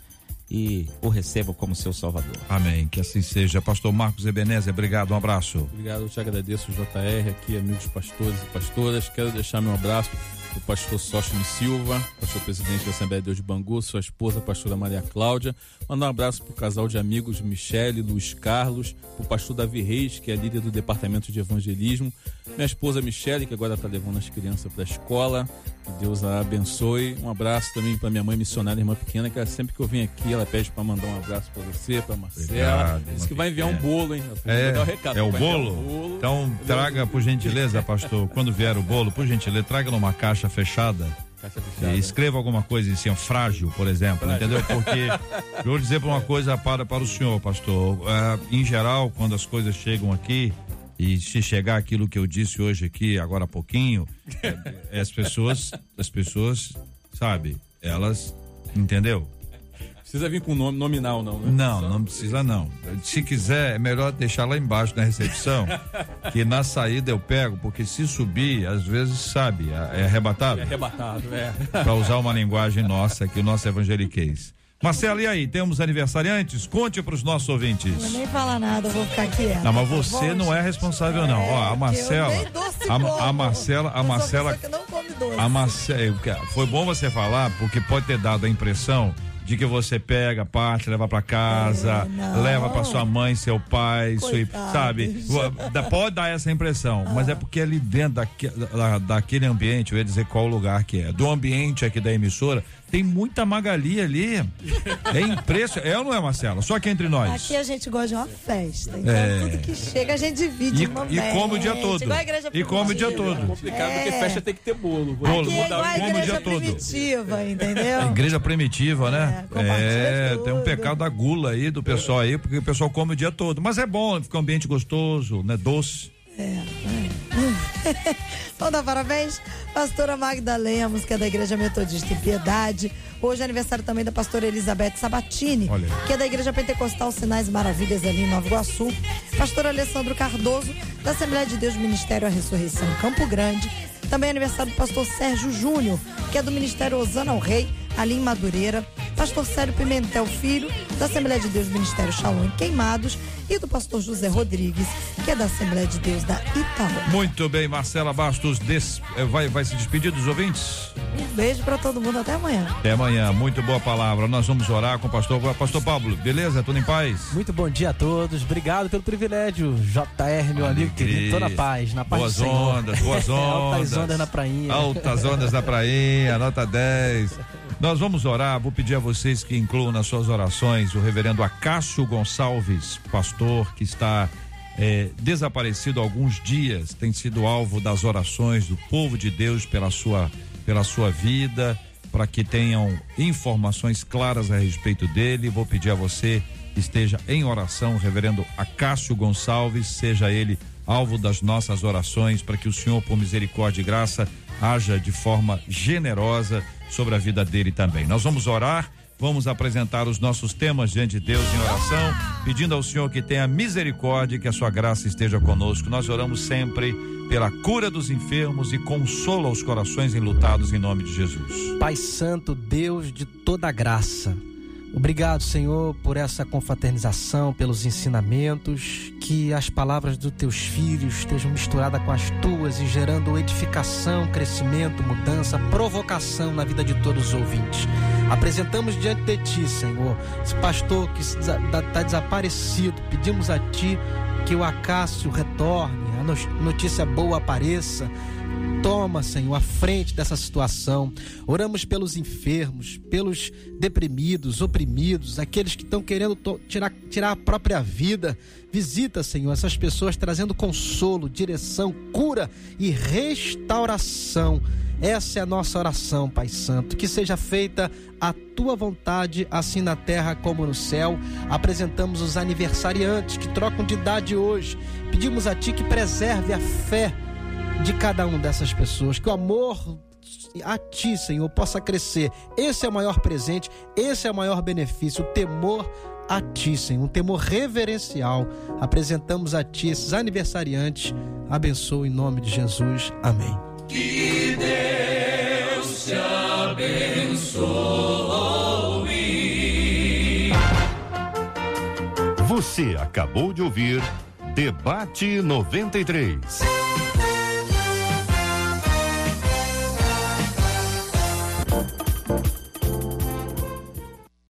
e o recebam como seu Salvador. Amém. Que assim seja. Pastor Marcos Ebenezer, obrigado, um abraço. Obrigado, eu te agradeço, JR, aqui, amigos pastores e pastoras. Quero deixar meu abraço o pastor Sóstino Silva, pastor presidente da Assembleia de Deus de Bangu, sua esposa, a pastora Maria Cláudia. Mandar um abraço para o casal de amigos Michele, Luiz Carlos, para o pastor Davi Reis, que é líder do departamento de evangelismo, minha esposa Michele, que agora está levando as crianças para a escola. Que Deus a abençoe. Um abraço também para minha mãe missionária, irmã pequena, que sempre que eu vim aqui, ela pede para mandar um abraço para você, para Marcela. Diz que vai enviar um bolo, hein? É, o recado, é o bolo? Um bolo? Então traga, por gentileza, pastor, quando vier o bolo, por gentileza, traga numa caixa fechada. E escreva alguma coisa em cima, frágil, por exemplo, frágil. entendeu? Porque eu vou dizer para uma coisa para, para o senhor, pastor. Uh, em geral, quando as coisas chegam aqui, e se chegar aquilo que eu disse hoje aqui, agora há pouquinho, é, é as pessoas, as pessoas, sabe, elas, entendeu? Precisa vir com nome nominal, não, né? Não, não precisa não. Se quiser, é melhor deixar lá embaixo na recepção, que na saída eu pego, porque se subir, às vezes, sabe, é arrebatado. É arrebatado, é. Para usar uma linguagem nossa aqui, o nosso evangeliquez. Marcelo, e aí, temos aniversariantes? Conte para os nossos ouvintes. Não vou nem falar nada, eu vou ficar quieta. Não, mas você não é responsável não. Ó, a Marcela, a, a Marcela, a Marcela, a Marcela, foi bom você falar porque pode ter dado a impressão de que você pega, parte, leva para casa, é, leva para sua mãe, seu pai, sua, sabe? Pode dar essa impressão, ah. mas é porque ali dentro daque, da, daquele ambiente, eu ia dizer qual lugar que é, do ambiente aqui da emissora, tem muita Magali ali. É impressionante. É ou não é, Marcela? Só que entre nós. Aqui a gente gosta de uma festa. Então é. tudo que chega a gente divide. E, e come o dia todo. E come o dia todo. É complicado porque festa tem que ter bolo. Bolo. Aqui é igual a come o dia todo. primitiva, entendeu? A igreja primitiva, né? É, é tem um pecado da gula aí do pessoal aí, porque o pessoal come o dia todo. Mas é bom, fica um ambiente gostoso, né? Doce. É, é. Vamos dar parabéns? Pastora Magda Lemos, que é da Igreja Metodista em Piedade. Hoje é aniversário também da pastora Elizabeth Sabatini, que é da Igreja Pentecostal Sinais Maravilhas ali em Nova Iguaçu. Pastor Alessandro Cardoso, da Assembleia de Deus Ministério a Ressurreição Campo Grande. Também é aniversário do pastor Sérgio Júnior, que é do Ministério Osana ao Rei, ali em Madureira. Pastor Célio Pimentel Filho, da Assembleia de Deus Ministério Shalom em Queimados, e do pastor José Rodrigues, que é da Assembleia de Deus da Itaú. Muito bem, Marcela Bastos, des... Eh, vai, vai se despedir dos ouvintes? Um beijo para todo mundo, até amanhã. Até amanhã, muito boa palavra. Nós vamos orar com o pastor, pastor Pablo, beleza? Tudo em paz? Muito bom dia a todos, obrigado pelo privilégio, JR, meu amigo querido, tô na paz, na paz boas do Senhor. Ondas, boas ondas, Altas ondas na prainha. Altas ondas na prainha, nota 10. Nós vamos orar, vou pedir a vocês que incluam nas suas orações o reverendo Acácio Gonçalves, pastor que está é, desaparecido há alguns dias, tem sido alvo das orações do povo de Deus pela sua, pela sua vida, para que tenham informações claras a respeito dele. Vou pedir a você que esteja em oração, reverendo Acácio Gonçalves, seja ele alvo das nossas orações, para que o Senhor, por misericórdia e graça, haja de forma generosa sobre a vida dele também. Nós vamos orar, vamos apresentar os nossos temas diante de Deus em oração, pedindo ao Senhor que tenha misericórdia e que a sua graça esteja conosco. Nós oramos sempre pela cura dos enfermos e consola os corações enlutados em nome de Jesus. Pai Santo, Deus de toda graça, Obrigado, Senhor, por essa confraternização, pelos ensinamentos, que as palavras dos teus filhos estejam misturadas com as tuas e gerando edificação, crescimento, mudança, provocação na vida de todos os ouvintes. Apresentamos diante de ti, Senhor, esse pastor que está desaparecido. Pedimos a ti que o Acácio retorne, a notícia boa apareça Toma, Senhor, a frente dessa situação. Oramos pelos enfermos, pelos deprimidos, oprimidos, aqueles que estão querendo tirar, tirar a própria vida. Visita, Senhor, essas pessoas trazendo consolo, direção, cura e restauração. Essa é a nossa oração, Pai Santo. Que seja feita a tua vontade, assim na terra como no céu. Apresentamos os aniversariantes que trocam de idade hoje. Pedimos a Ti que preserve a fé de cada uma dessas pessoas, que o amor a ti, Senhor, possa crescer. Esse é o maior presente, esse é o maior benefício, o temor a ti, Senhor, um temor reverencial. Apresentamos a ti esses aniversariantes. Abençoa em nome de Jesus. Amém. Que Deus te abençoe. Você acabou de ouvir Debate 93.